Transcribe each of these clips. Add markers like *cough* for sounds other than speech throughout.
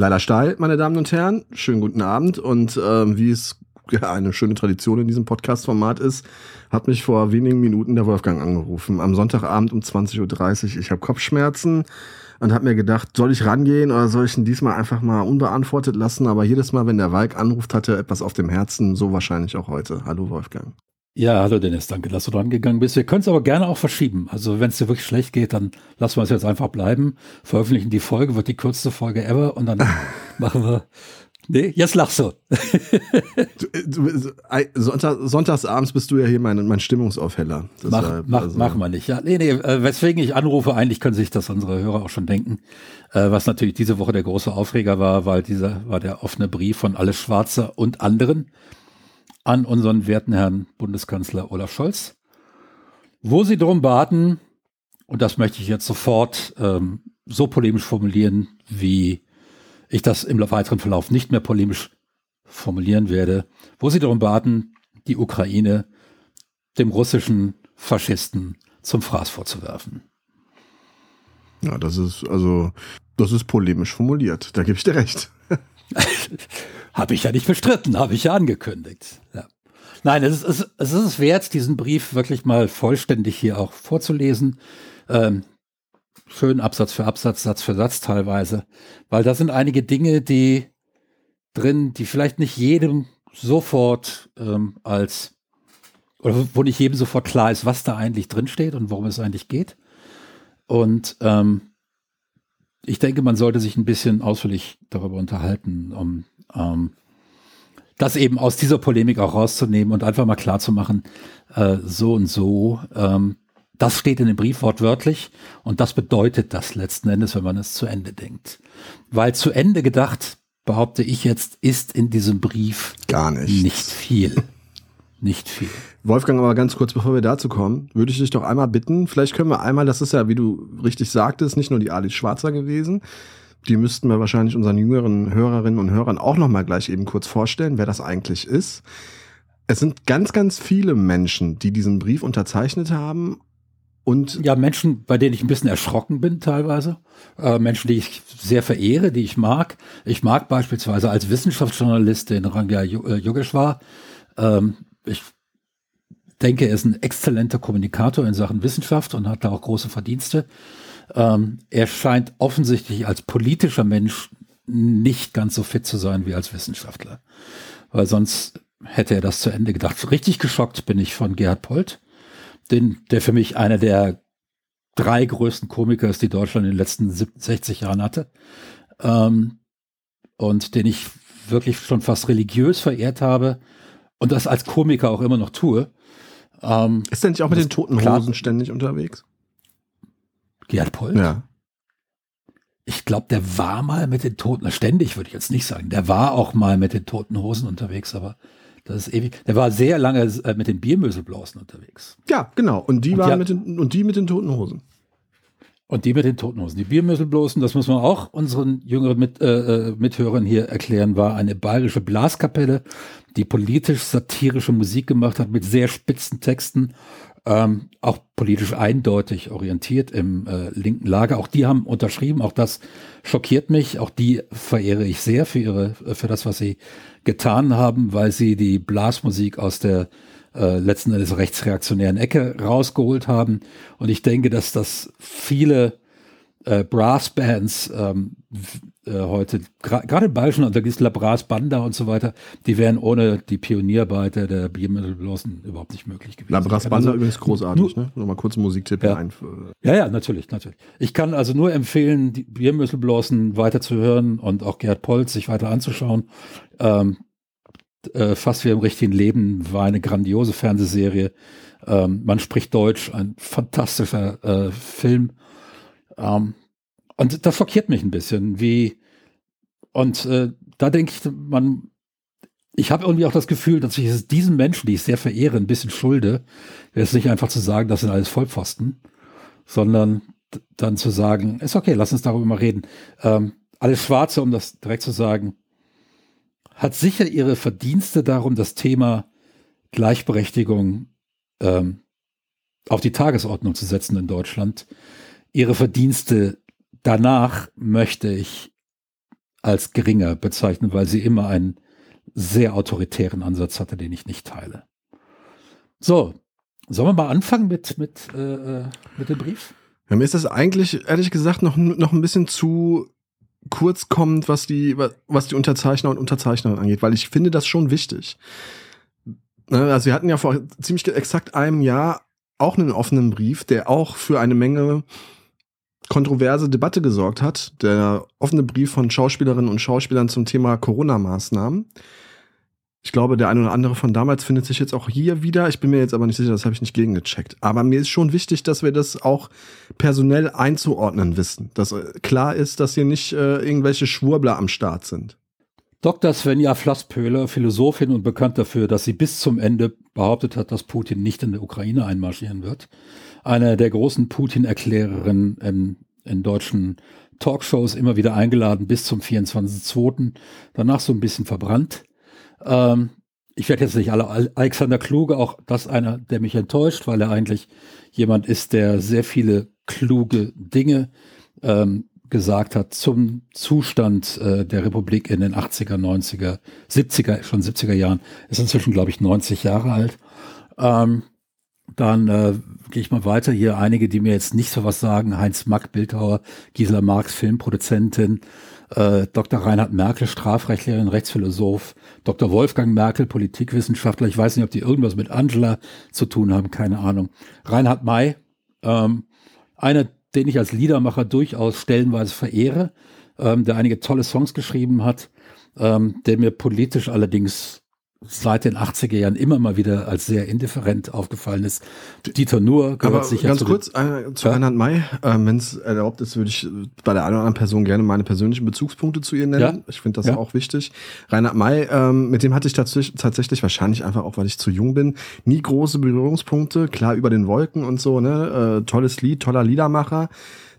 Leider steil, meine Damen und Herren. Schönen guten Abend und ähm, wie es ja, eine schöne Tradition in diesem Podcast-Format ist, hat mich vor wenigen Minuten der Wolfgang angerufen. Am Sonntagabend um 20.30 Uhr. Ich habe Kopfschmerzen und habe mir gedacht, soll ich rangehen oder soll ich ihn diesmal einfach mal unbeantwortet lassen? Aber jedes Mal, wenn der Walk anruft, hat er etwas auf dem Herzen. So wahrscheinlich auch heute. Hallo Wolfgang. Ja, hallo Dennis, danke, dass du dran gegangen bist. Wir können es aber gerne auch verschieben. Also wenn es dir wirklich schlecht geht, dann lassen wir es jetzt einfach bleiben, veröffentlichen die Folge, wird die kürzeste Folge ever und dann *laughs* machen wir. Nee, jetzt lachst du. Sonntag, sonntagsabends bist du ja hier mein, mein Stimmungsaufheller. Mach, mach, also. Machen wir nicht. Ja, nee, nee, äh, weswegen ich anrufe, eigentlich können sich das unsere Hörer auch schon denken. Äh, was natürlich diese Woche der große Aufreger war, weil dieser war der offene Brief von Alles Schwarzer und anderen an unseren werten Herrn Bundeskanzler Olaf Scholz, wo sie darum baten, und das möchte ich jetzt sofort ähm, so polemisch formulieren, wie ich das im weiteren Verlauf nicht mehr polemisch formulieren werde, wo sie darum baten, die Ukraine dem russischen Faschisten zum Fraß vorzuwerfen. Ja, das ist also, das ist polemisch formuliert. Da gebe ich dir recht. *laughs* habe ich ja nicht bestritten, habe ich ja angekündigt. Ja. Nein, es ist, es ist wert, diesen Brief wirklich mal vollständig hier auch vorzulesen. Ähm, schön Absatz für Absatz, Satz für Satz teilweise, weil da sind einige Dinge, die drin, die vielleicht nicht jedem sofort ähm, als oder wo nicht jedem sofort klar ist, was da eigentlich drinsteht und worum es eigentlich geht. Und ähm, ich denke, man sollte sich ein bisschen ausführlich darüber unterhalten, um ähm, das eben aus dieser Polemik auch rauszunehmen und einfach mal klarzumachen, äh, so und so, ähm, das steht in dem Brief wortwörtlich und das bedeutet das letzten Endes, wenn man es zu Ende denkt. Weil zu Ende gedacht, behaupte ich jetzt, ist in diesem Brief gar nicht, nicht viel. *laughs* Nicht viel. Wolfgang, aber ganz kurz, bevor wir dazu kommen, würde ich dich doch einmal bitten, vielleicht können wir einmal, das ist ja, wie du richtig sagtest, nicht nur die Alice Schwarzer gewesen, die müssten wir wahrscheinlich unseren jüngeren Hörerinnen und Hörern auch noch mal gleich eben kurz vorstellen, wer das eigentlich ist. Es sind ganz, ganz viele Menschen, die diesen Brief unterzeichnet haben und ja, Menschen, bei denen ich ein bisschen erschrocken bin teilweise. Äh, Menschen, die ich sehr verehre, die ich mag. Ich mag beispielsweise als Wissenschaftsjournalist den Ranga äh, Yogeshwar. Ähm, ich denke, er ist ein exzellenter Kommunikator in Sachen Wissenschaft und hat da auch große Verdienste. Ähm, er scheint offensichtlich als politischer Mensch nicht ganz so fit zu sein wie als Wissenschaftler. Weil sonst hätte er das zu Ende gedacht. Richtig geschockt bin ich von Gerhard Polt, den, der für mich einer der drei größten Komiker ist, die Deutschland in den letzten 60 Jahren hatte. Ähm, und den ich wirklich schon fast religiös verehrt habe und das als Komiker auch immer noch tue. Ähm, ist er nicht auch mit den toten Hosen ständig unterwegs? Gerhard Polt? Ja. Ich glaube, der war mal mit den Toten, ständig würde ich jetzt nicht sagen, der war auch mal mit den Toten Hosen unterwegs, aber das ist ewig. Der war sehr lange äh, mit den Biermöselblausen unterwegs. Ja, genau. Und die und waren mit den, und die mit den Toten Hosen. Und die mit den Toten Hosen. Die Biermöselblosen, das muss man auch unseren jüngeren mit, äh, äh, Mithörern hier erklären, war eine bayerische Blaskapelle, die politisch satirische Musik gemacht hat mit sehr spitzen Texten ähm, auch politisch eindeutig orientiert im äh, linken Lager. Auch die haben unterschrieben, auch das schockiert mich. Auch die verehre ich sehr für ihre, für das, was sie getan haben, weil sie die Blasmusik aus der äh, letzten Endes rechtsreaktionären Ecke rausgeholt haben. Und ich denke, dass das viele äh, Brassbands ähm, äh, heute, gerade in Bayerischen und da gibt es La Brass Banda und so weiter, die wären ohne die Pionierarbeiter der Biermittelblosen überhaupt nicht möglich gewesen. La Brass Banda also, übrigens großartig, nur, ne? Nochmal kurz einen Musiktipp ja. ein. Ja, ja, natürlich, natürlich. Ich kann also nur empfehlen, die Biermittelblosen weiter zu hören und auch Gerd Polz sich weiter anzuschauen. Ähm, äh, fast wie im richtigen Leben war eine grandiose Fernsehserie. Ähm, man spricht Deutsch, ein fantastischer äh, Film ähm, und das schockiert mich ein bisschen, wie, und äh, da denke ich, man, ich habe irgendwie auch das Gefühl, dass ich es diesen Menschen, die ich sehr verehre, ein bisschen schulde, jetzt nicht einfach zu sagen, das sind alles Vollpfosten, sondern dann zu sagen, ist okay, lass uns darüber mal reden. Ähm, alles Schwarze, um das direkt zu sagen, hat sicher ihre Verdienste darum, das Thema Gleichberechtigung ähm, auf die Tagesordnung zu setzen in Deutschland ihre Verdienste danach möchte ich als geringer bezeichnen, weil sie immer einen sehr autoritären Ansatz hatte, den ich nicht teile. So, sollen wir mal anfangen mit, mit, äh, äh mit dem Brief? Ja, mir ist das eigentlich, ehrlich gesagt, noch, noch ein bisschen zu kurz kommt, was die, was die Unterzeichner und Unterzeichnerinnen angeht, weil ich finde das schon wichtig. Ne, also wir hatten ja vor ziemlich exakt einem Jahr auch einen offenen Brief, der auch für eine Menge kontroverse Debatte gesorgt hat. Der offene Brief von Schauspielerinnen und Schauspielern zum Thema Corona-Maßnahmen. Ich glaube, der eine oder andere von damals findet sich jetzt auch hier wieder. Ich bin mir jetzt aber nicht sicher, das habe ich nicht gegengecheckt. Aber mir ist schon wichtig, dass wir das auch personell einzuordnen wissen. Dass äh, klar ist, dass hier nicht äh, irgendwelche Schwurbler am Start sind. Dr. Svenja Flasspöhler, Philosophin und bekannt dafür, dass sie bis zum Ende behauptet hat, dass Putin nicht in der Ukraine einmarschieren wird. Eine der großen Putin-Erklärerinnen in, in deutschen Talkshows immer wieder eingeladen bis zum 24.2. Danach so ein bisschen verbrannt. Ähm, ich werde jetzt nicht alle, Alexander Kluge, auch das einer, der mich enttäuscht, weil er eigentlich jemand ist, der sehr viele kluge Dinge ähm, gesagt hat zum Zustand äh, der Republik in den 80er, 90er, 70er, schon 70er Jahren. Ist inzwischen, glaube ich, 90 Jahre alt. Ähm, dann äh, gehe ich mal weiter. Hier einige, die mir jetzt nicht so was sagen. Heinz Mack, Bildhauer, Gisela Marx, Filmproduzentin, äh, Dr. Reinhard Merkel, Strafrechtlerin, Rechtsphilosoph, Dr. Wolfgang Merkel, Politikwissenschaftler. Ich weiß nicht, ob die irgendwas mit Angela zu tun haben, keine Ahnung. Reinhard May, ähm, einer, den ich als Liedermacher durchaus stellenweise verehre, ähm, der einige tolle Songs geschrieben hat, ähm, der mir politisch allerdings seit den 80er Jahren immer mal wieder als sehr indifferent aufgefallen ist. Dieter Nuhr gehört Aber sicher ganz zu kurz äh, zu ja? Reinhard May. Äh, Wenn es erlaubt ist, würde ich bei der einen oder anderen Person gerne meine persönlichen Bezugspunkte zu ihr nennen. Ja? Ich finde das ja. auch wichtig. Reinhard May, ähm, mit dem hatte ich tatsächlich, tatsächlich wahrscheinlich einfach auch, weil ich zu jung bin, nie große Berührungspunkte. Klar über den Wolken und so, ne? Äh, tolles Lied, toller Liedermacher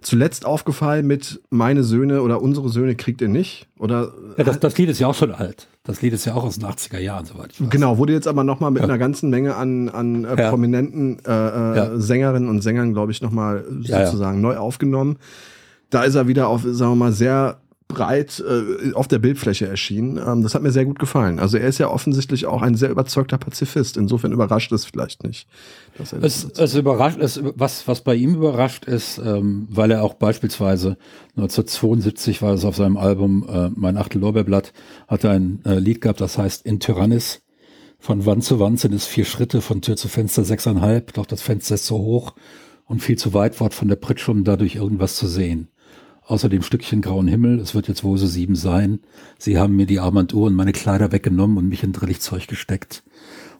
zuletzt aufgefallen mit meine Söhne oder unsere Söhne kriegt ihr nicht? Oder ja, das, das Lied ist ja auch schon alt. Das Lied ist ja auch aus den 80er Jahren, soweit ich weiß. Genau, wurde jetzt aber nochmal mit ja. einer ganzen Menge an, an äh, ja. prominenten äh, äh ja. Sängerinnen und Sängern, glaube ich, nochmal sozusagen neu aufgenommen. Da ist er wieder auf, sagen wir mal, sehr breit äh, auf der Bildfläche erschienen. Ähm, das hat mir sehr gut gefallen. Also er ist ja offensichtlich auch ein sehr überzeugter Pazifist. Insofern überrascht es vielleicht nicht. Dass er es, es überrascht, es, was, was bei ihm überrascht ist, ähm, weil er auch beispielsweise 1972 war es auf seinem Album äh, Mein Achtel Lorbeerblatt, hat er ein äh, Lied gehabt, das heißt In Tyrannis. Von Wand zu Wand sind es vier Schritte, von Tür zu Fenster sechseinhalb, doch das Fenster ist so hoch und viel zu weit fort von der Pritsche, um dadurch irgendwas zu sehen außer dem Stückchen grauen Himmel, es wird jetzt wohl so sieben sein. Sie haben mir die Armbanduhr und meine Kleider weggenommen und mich in Drillichzeug gesteckt.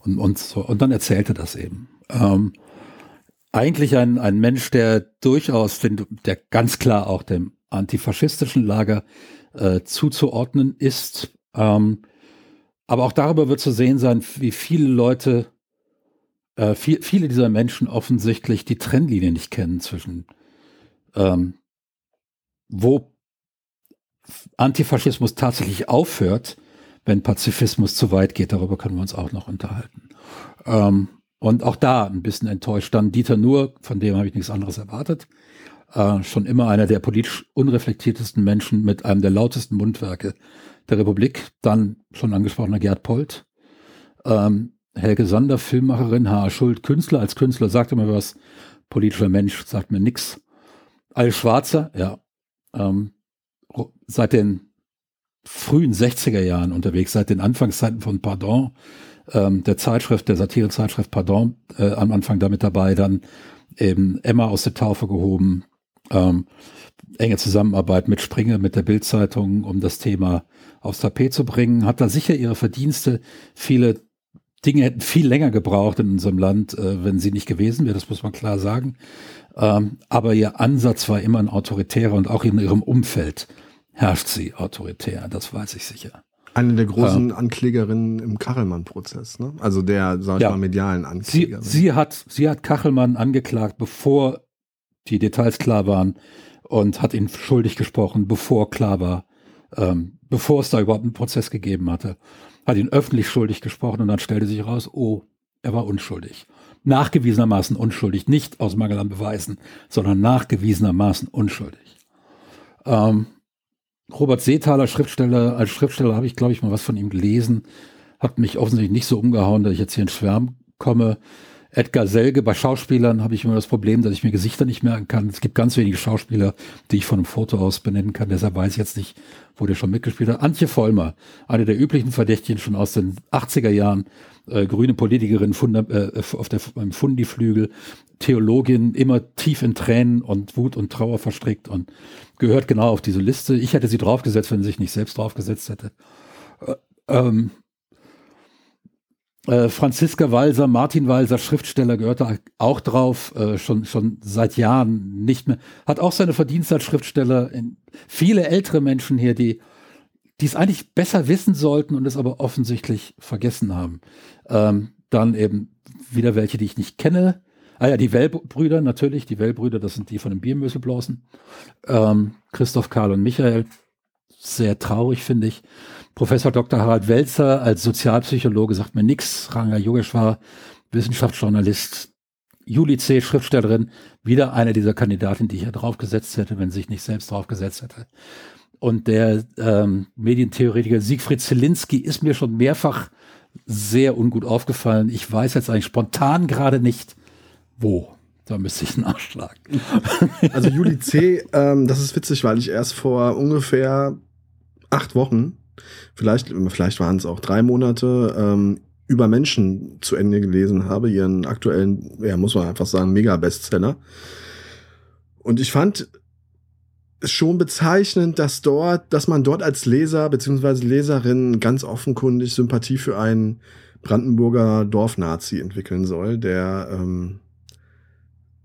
Und, und, so. und dann erzählte das eben. Ähm, eigentlich ein, ein Mensch, der durchaus, der ganz klar auch dem antifaschistischen Lager äh, zuzuordnen ist. Ähm, aber auch darüber wird zu sehen sein, wie viele Leute, äh, viel, viele dieser Menschen offensichtlich die Trennlinie nicht kennen zwischen ähm, wo Antifaschismus tatsächlich aufhört, wenn Pazifismus zu weit geht, darüber können wir uns auch noch unterhalten. Ähm, und auch da ein bisschen enttäuscht. Dann Dieter Nuhr, von dem habe ich nichts anderes erwartet. Äh, schon immer einer der politisch unreflektiertesten Menschen mit einem der lautesten Mundwerke der Republik. Dann schon angesprochener Gerd Polt. Ähm, Helge Sander, Filmmacherin, H.A. Schuld, Künstler. Als Künstler sagt er mir was. Politischer Mensch sagt mir nichts. Al Schwarzer, ja, ähm, seit den frühen 60er Jahren unterwegs, seit den Anfangszeiten von Pardon, ähm, der Zeitschrift, der Satirezeitschrift Pardon, äh, am Anfang damit dabei, dann eben Emma aus der Taufe gehoben, ähm, enge Zusammenarbeit mit Springer, mit der Bildzeitung, um das Thema aufs Tapet zu bringen, hat da sicher ihre Verdienste. Viele Dinge hätten viel länger gebraucht in unserem Land, äh, wenn sie nicht gewesen wäre, das muss man klar sagen. Ähm, aber ihr Ansatz war immer ein autoritärer und auch in ihrem Umfeld herrscht sie autoritär, das weiß ich sicher. Eine der großen ähm, Anklägerinnen im Kachelmann-Prozess, ne? Also der, sag ich ja, mal, medialen Anklägerin. Sie, sie, hat, sie hat Kachelmann angeklagt, bevor die Details klar waren und hat ihn schuldig gesprochen, bevor klar war, ähm, bevor es da überhaupt einen Prozess gegeben hatte. Hat ihn öffentlich schuldig gesprochen und dann stellte sich raus, oh, er war unschuldig nachgewiesenermaßen unschuldig, nicht aus Mangel an Beweisen, sondern nachgewiesenermaßen unschuldig. Ähm, Robert Seethaler, Schriftsteller, als Schriftsteller habe ich, glaube ich, mal was von ihm gelesen. Hat mich offensichtlich nicht so umgehauen, dass ich jetzt hier in Schwärm komme. Edgar Selge, bei Schauspielern habe ich immer das Problem, dass ich mir Gesichter nicht merken kann. Es gibt ganz wenige Schauspieler, die ich von einem Foto aus benennen kann. Deshalb weiß ich jetzt nicht, wo der schon mitgespielt hat. Antje Vollmer, eine der üblichen Verdächtigen schon aus den 80er Jahren, äh, grüne Politikerin Funda, äh, auf der, beim Fundiflügel, Theologin, immer tief in Tränen und Wut und Trauer verstrickt und gehört genau auf diese Liste. Ich hätte sie draufgesetzt, wenn sie sich nicht selbst draufgesetzt hätte. Äh, ähm, äh, Franziska Walser, Martin Walser, Schriftsteller, gehört da auch drauf, äh, schon, schon seit Jahren nicht mehr. Hat auch seine Verdienste als Schriftsteller. In, viele ältere Menschen hier, die die es eigentlich besser wissen sollten und es aber offensichtlich vergessen haben. Ähm, dann eben wieder welche, die ich nicht kenne. Ah ja, die Wellbrüder natürlich, die Wellbrüder, das sind die von den Biermöselblosen. Ähm, Christoph, Karl und Michael. Sehr traurig, finde ich. Professor Dr. Harald Welzer als Sozialpsychologe sagt mir nichts. Ranga Yogeshwar, Wissenschaftsjournalist, Juli C., Schriftstellerin, wieder eine dieser Kandidaten, die ich ja draufgesetzt hätte, wenn sie sich nicht selbst draufgesetzt hätte. Und der ähm, Medientheoretiker Siegfried Zielinski ist mir schon mehrfach sehr ungut aufgefallen. Ich weiß jetzt eigentlich spontan gerade nicht, wo. Da müsste ich nachschlagen. Also Juli C., ähm, das ist witzig, weil ich erst vor ungefähr acht Wochen vielleicht, vielleicht waren es auch drei Monate, ähm, über Menschen zu Ende gelesen habe, ihren aktuellen, ja, muss man einfach sagen, Mega-Bestseller. Und ich fand es schon bezeichnend, dass dort, dass man dort als Leser bzw. Leserin ganz offenkundig Sympathie für einen Brandenburger Dorfnazi entwickeln soll, der ähm,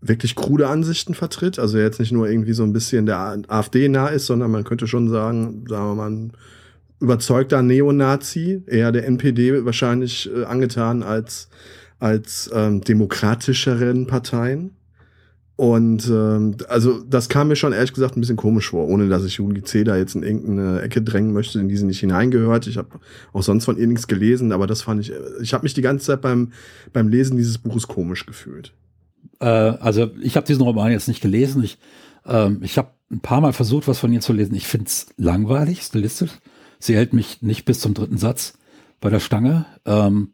wirklich krude Ansichten vertritt, also jetzt nicht nur irgendwie so ein bisschen der AfD nah ist, sondern man könnte schon sagen, sagen wir mal, überzeugter Neonazi, eher der NPD wahrscheinlich äh, angetan als, als ähm, demokratischeren Parteien. Und ähm, also das kam mir schon ehrlich gesagt ein bisschen komisch vor, ohne dass ich Juli C. da jetzt in irgendeine Ecke drängen möchte, in die sie nicht hineingehört. Ich habe auch sonst von ihr nichts gelesen, aber das fand ich, ich habe mich die ganze Zeit beim, beim Lesen dieses Buches komisch gefühlt. Äh, also ich habe diesen Roman jetzt nicht gelesen. Ich, ähm, ich habe ein paar Mal versucht, was von ihr zu lesen. Ich finde es langweilig, stilistisch. Sie hält mich nicht bis zum dritten Satz bei der Stange. Ähm,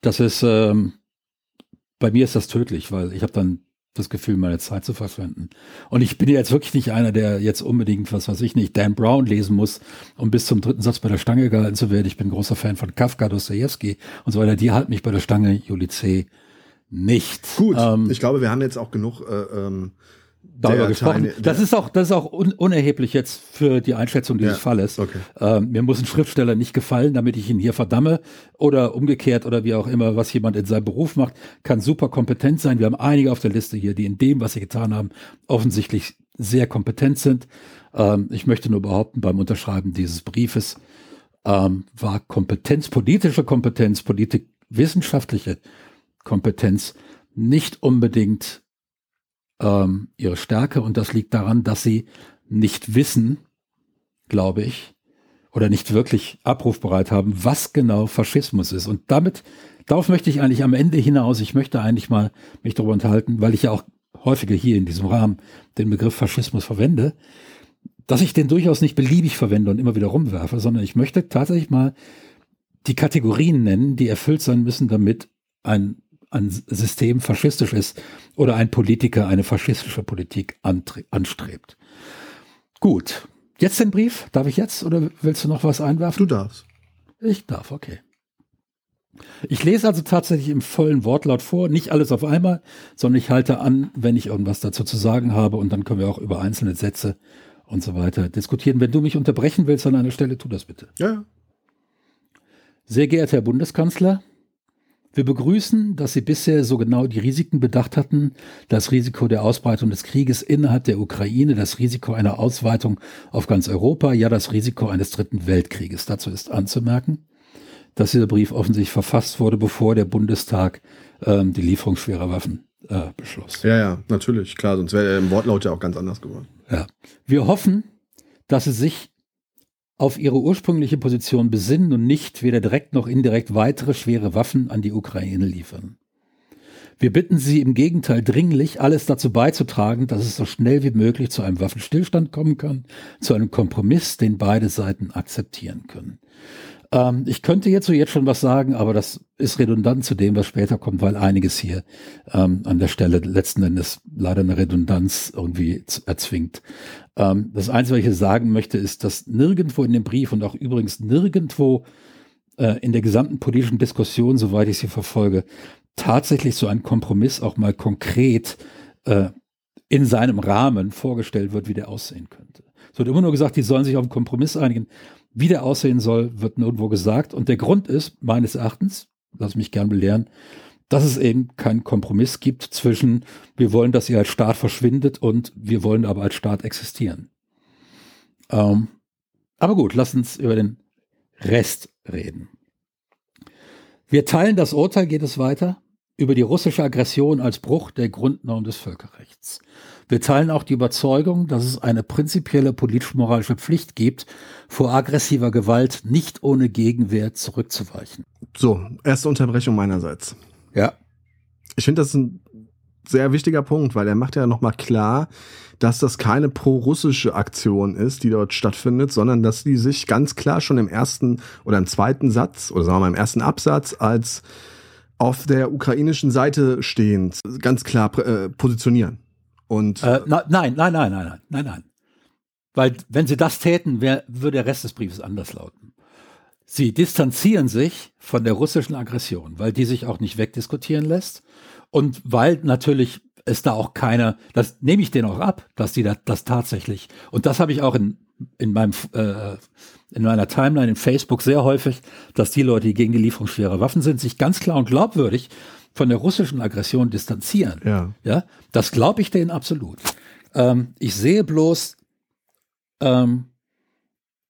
das ist, ähm, bei mir ist das tödlich, weil ich habe dann das Gefühl, meine Zeit zu verschwenden. Und ich bin jetzt wirklich nicht einer, der jetzt unbedingt, was weiß ich nicht, Dan Brown lesen muss, um bis zum dritten Satz bei der Stange gehalten zu werden. Ich bin großer Fan von Kafka, Dostoevsky und so weiter. Die halten mich bei der Stange, Juli C. nicht. Gut, ähm, ich glaube, wir haben jetzt auch genug äh, ähm, darüber gesprochen. Teil, das ist auch, das ist auch un unerheblich jetzt für die Einschätzung dieses ja, Falles. Okay. Ähm, mir muss ein Schriftsteller nicht gefallen, damit ich ihn hier verdamme oder umgekehrt oder wie auch immer, was jemand in seinem Beruf macht, kann super kompetent sein. Wir haben einige auf der Liste hier, die in dem, was sie getan haben, offensichtlich sehr kompetent sind. Ähm, ich möchte nur behaupten, beim Unterschreiben dieses Briefes ähm, war Kompetenz, politische Kompetenz, Politik, wissenschaftliche Kompetenz nicht unbedingt ähm, ihre Stärke und das liegt daran, dass sie nicht wissen, glaube ich, oder nicht wirklich abrufbereit haben, was genau Faschismus ist. Und damit, darauf möchte ich eigentlich am Ende hinaus, ich möchte eigentlich mal mich darüber unterhalten, weil ich ja auch häufiger hier in diesem Rahmen den Begriff Faschismus verwende, dass ich den durchaus nicht beliebig verwende und immer wieder rumwerfe, sondern ich möchte tatsächlich mal die Kategorien nennen, die erfüllt sein müssen, damit ein ein System faschistisch ist oder ein Politiker eine faschistische Politik anstrebt. Gut. Jetzt den Brief? Darf ich jetzt oder willst du noch was einwerfen? Du darfst. Ich darf, okay. Ich lese also tatsächlich im vollen Wortlaut vor, nicht alles auf einmal, sondern ich halte an, wenn ich irgendwas dazu zu sagen habe und dann können wir auch über einzelne Sätze und so weiter diskutieren. Wenn du mich unterbrechen willst an einer Stelle, tu das bitte. Ja. Sehr geehrter Herr Bundeskanzler, wir begrüßen, dass Sie bisher so genau die Risiken bedacht hatten, das Risiko der Ausbreitung des Krieges innerhalb der Ukraine, das Risiko einer Ausweitung auf ganz Europa, ja das Risiko eines dritten Weltkrieges. Dazu ist anzumerken, dass dieser Brief offensichtlich verfasst wurde, bevor der Bundestag ähm, die Lieferung schwerer Waffen äh, beschloss. Ja, ja, natürlich, klar, sonst wäre der im Wortlaut ja auch ganz anders geworden. Ja. Wir hoffen, dass Sie sich auf ihre ursprüngliche Position besinnen und nicht weder direkt noch indirekt weitere schwere Waffen an die Ukraine liefern. Wir bitten Sie im Gegenteil dringlich, alles dazu beizutragen, dass es so schnell wie möglich zu einem Waffenstillstand kommen kann, zu einem Kompromiss, den beide Seiten akzeptieren können. Ähm, ich könnte jetzt so jetzt schon was sagen, aber das ist redundant zu dem, was später kommt, weil einiges hier ähm, an der Stelle letzten Endes leider eine Redundanz irgendwie erzwingt. Ähm, das Einzige, was ich sagen möchte, ist, dass nirgendwo in dem Brief und auch übrigens nirgendwo äh, in der gesamten politischen Diskussion, soweit ich sie verfolge, tatsächlich so ein Kompromiss auch mal konkret äh, in seinem Rahmen vorgestellt wird, wie der aussehen könnte. Es wird immer nur gesagt, die sollen sich auf einen Kompromiss einigen. Wie der aussehen soll, wird nirgendwo gesagt. Und der Grund ist, meines Erachtens, lass mich gern belehren, dass es eben keinen Kompromiss gibt zwischen, wir wollen, dass ihr als Staat verschwindet und wir wollen aber als Staat existieren. Ähm, aber gut, lass uns über den Rest reden. Wir teilen das Urteil, geht es weiter, über die russische Aggression als Bruch der Grundnorm des Völkerrechts. Wir teilen auch die Überzeugung, dass es eine prinzipielle politisch-moralische Pflicht gibt, vor aggressiver Gewalt nicht ohne Gegenwehr zurückzuweichen. So, erste Unterbrechung meinerseits. Ja. Ich finde das ein sehr wichtiger Punkt, weil er macht ja nochmal klar, dass das keine pro-russische Aktion ist, die dort stattfindet, sondern dass die sich ganz klar schon im ersten oder im zweiten Satz oder sagen wir mal im ersten Absatz als auf der ukrainischen Seite stehend ganz klar äh, positionieren. Und äh, na, nein, nein, nein, nein, nein, nein, nein. Weil wenn sie das täten, wär, würde der Rest des Briefes anders lauten. Sie distanzieren sich von der russischen Aggression, weil die sich auch nicht wegdiskutieren lässt und weil natürlich es da auch keiner, das nehme ich denen auch ab, dass die da, das tatsächlich, und das habe ich auch in, in meinem, äh, in meiner Timeline in Facebook sehr häufig, dass die Leute, die gegen die Lieferung schwerer Waffen sind, sich ganz klar und glaubwürdig von der russischen Aggression distanzieren. Ja. Ja, das glaube ich denen absolut. Ähm, ich sehe bloß ähm,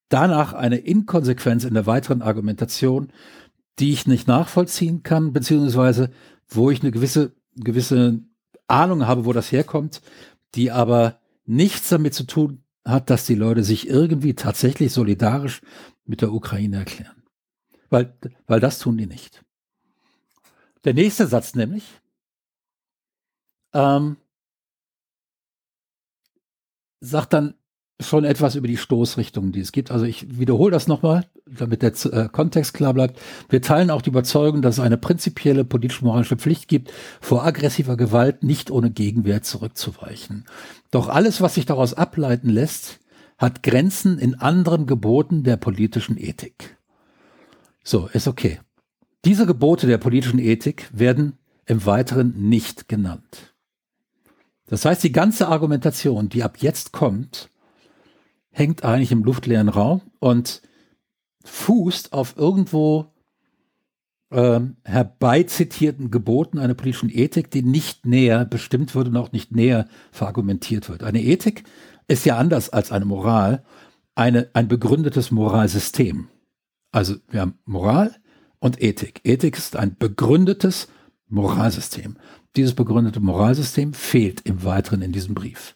danach eine Inkonsequenz in der weiteren Argumentation, die ich nicht nachvollziehen kann, beziehungsweise wo ich eine gewisse, gewisse Ahnung habe, wo das herkommt, die aber nichts damit zu tun hat, dass die Leute sich irgendwie tatsächlich solidarisch mit der Ukraine erklären. Weil, weil das tun die nicht. Der nächste Satz nämlich, ähm, sagt dann, schon etwas über die Stoßrichtungen, die es gibt. Also ich wiederhole das nochmal, damit der äh, Kontext klar bleibt. Wir teilen auch die Überzeugung, dass es eine prinzipielle politisch-moralische Pflicht gibt, vor aggressiver Gewalt nicht ohne Gegenwehr zurückzuweichen. Doch alles, was sich daraus ableiten lässt, hat Grenzen in anderen Geboten der politischen Ethik. So, ist okay. Diese Gebote der politischen Ethik werden im Weiteren nicht genannt. Das heißt, die ganze Argumentation, die ab jetzt kommt, hängt eigentlich im luftleeren Raum und fußt auf irgendwo ähm, herbeizitierten Geboten einer politischen Ethik, die nicht näher bestimmt wird und auch nicht näher verargumentiert wird. Eine Ethik ist ja anders als eine Moral, eine, ein begründetes Moralsystem. Also wir haben Moral und Ethik. Ethik ist ein begründetes Moralsystem. Dieses begründete Moralsystem fehlt im Weiteren in diesem Brief.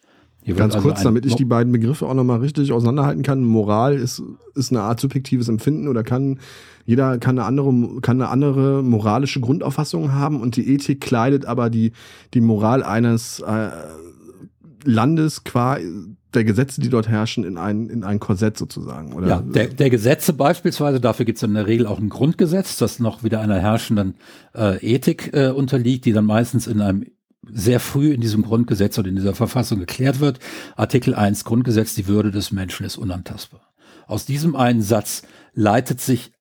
Ganz also kurz, damit ich die beiden Begriffe auch nochmal richtig auseinanderhalten kann. Moral ist, ist eine Art subjektives Empfinden oder kann, jeder kann eine andere, kann eine andere moralische Grundauffassung haben und die Ethik kleidet aber die, die Moral eines äh, Landes qua der Gesetze, die dort herrschen, in ein, in ein Korsett sozusagen. Oder? Ja, der, der Gesetze beispielsweise, dafür gibt es in der Regel auch ein Grundgesetz, das noch wieder einer herrschenden äh, Ethik äh, unterliegt, die dann meistens in einem sehr früh in diesem Grundgesetz oder in dieser Verfassung geklärt wird. Artikel 1 Grundgesetz, die Würde des Menschen ist unantastbar. Aus diesem einen Satz leitet sich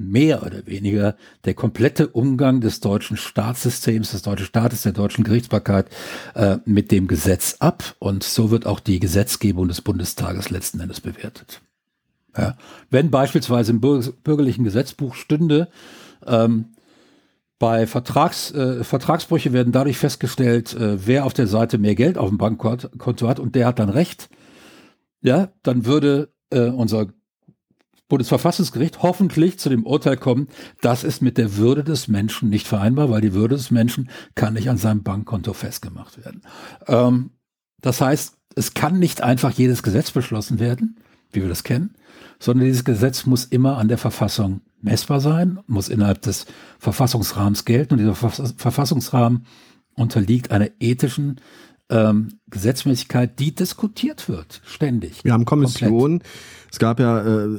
mehr oder weniger der komplette Umgang des deutschen Staatssystems, des deutschen Staates, der deutschen Gerichtsbarkeit äh, mit dem Gesetz ab. Und so wird auch die Gesetzgebung des Bundestages letzten Endes bewertet. Ja. Wenn beispielsweise im bürgerlichen Gesetzbuch stünde, ähm, bei Vertrags, äh, Vertragsbrüche werden dadurch festgestellt, äh, wer auf der Seite mehr Geld auf dem Bankkonto hat und der hat dann Recht. Ja, dann würde äh, unser Bundesverfassungsgericht hoffentlich zu dem Urteil kommen, das ist mit der Würde des Menschen nicht vereinbar, weil die Würde des Menschen kann nicht an seinem Bankkonto festgemacht werden. Ähm, das heißt, es kann nicht einfach jedes Gesetz beschlossen werden, wie wir das kennen, sondern dieses Gesetz muss immer an der Verfassung messbar sein, muss innerhalb des Verfassungsrahmens gelten und dieser Verfassungsrahmen unterliegt einer ethischen ähm, Gesetzmäßigkeit, die diskutiert wird, ständig. Wir haben Kommissionen. Es gab ja äh,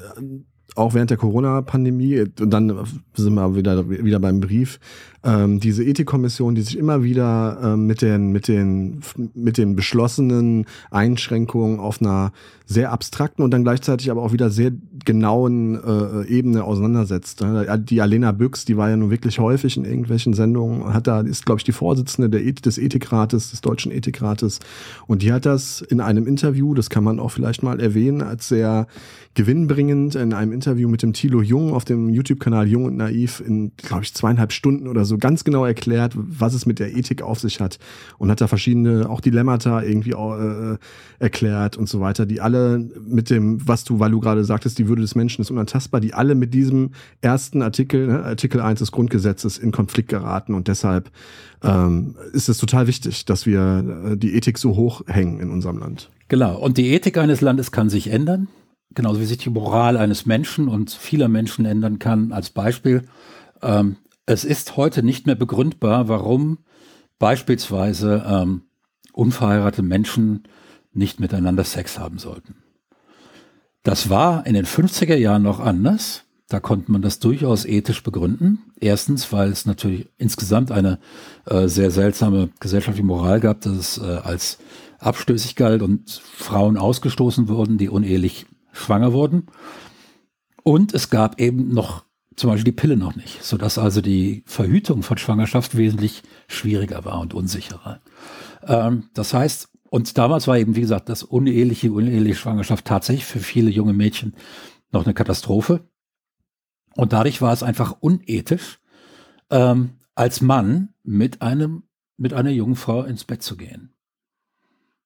auch während der Corona-Pandemie, und dann sind wir wieder, wieder beim Brief, ähm, diese Ethikkommission, die sich immer wieder ähm, mit, den, mit, den, mit den beschlossenen Einschränkungen auf einer sehr abstrakten und dann gleichzeitig aber auch wieder sehr genauen äh, Ebene auseinandersetzt. Die Alena Büchs, die war ja nun wirklich häufig in irgendwelchen Sendungen, hat da, ist, glaube ich, die Vorsitzende der des Ethikrates, des Deutschen Ethikrates. Und die hat das in einem Interview, das kann man auch vielleicht mal erwähnen, als sehr gewinnbringend in einem Interview mit dem Thilo Jung auf dem YouTube-Kanal Jung und Naiv in, glaube ich, zweieinhalb Stunden oder so ganz genau erklärt, was es mit der Ethik auf sich hat und hat da verschiedene, auch Dilemmata irgendwie äh, erklärt und so weiter, die alle mit dem, was du, weil du gerade sagtest, die Würde des Menschen ist unantastbar, die alle mit diesem ersten Artikel, ne, Artikel 1 des Grundgesetzes in Konflikt geraten und deshalb ähm, ist es total wichtig, dass wir äh, die Ethik so hoch hängen in unserem Land. Genau. Und die Ethik eines Landes kann sich ändern genauso wie sich die Moral eines Menschen und vieler Menschen ändern kann. Als Beispiel, ähm, es ist heute nicht mehr begründbar, warum beispielsweise ähm, unverheiratete Menschen nicht miteinander Sex haben sollten. Das war in den 50er Jahren noch anders. Da konnte man das durchaus ethisch begründen. Erstens, weil es natürlich insgesamt eine äh, sehr seltsame gesellschaftliche Moral gab, dass es äh, als abstößig galt und Frauen ausgestoßen wurden, die unehelich schwanger wurden. Und es gab eben noch zum Beispiel die Pille noch nicht, sodass also die Verhütung von Schwangerschaft wesentlich schwieriger war und unsicherer. Ähm, das heißt, und damals war eben, wie gesagt, das uneheliche, uneheliche Schwangerschaft tatsächlich für viele junge Mädchen noch eine Katastrophe. Und dadurch war es einfach unethisch, ähm, als Mann mit einem, mit einer jungen Frau ins Bett zu gehen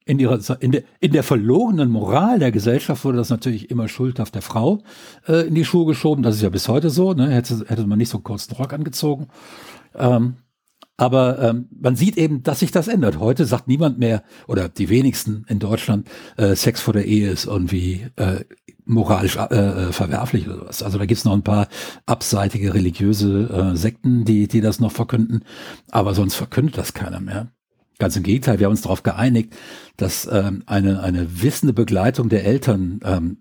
in, ihrer, in, der, in der verlogenen Moral der Gesellschaft wurde das natürlich immer schuldhaft der Frau äh, in die Schuhe geschoben. Das ist ja bis heute so. Ne? Hätte, hätte man nicht so einen kurzen Rock angezogen. Ähm, aber ähm, man sieht eben, dass sich das ändert. Heute sagt niemand mehr, oder die wenigsten in Deutschland, äh, Sex vor der Ehe ist irgendwie äh, moralisch äh, äh verwerflich oder was. Also da gibt's noch ein paar abseitige religiöse äh, Sekten, die, die das noch verkünden. Aber sonst verkündet das keiner mehr. Ganz im Gegenteil, wir haben uns darauf geeinigt, dass ähm, eine, eine wissende Begleitung der Eltern ähm,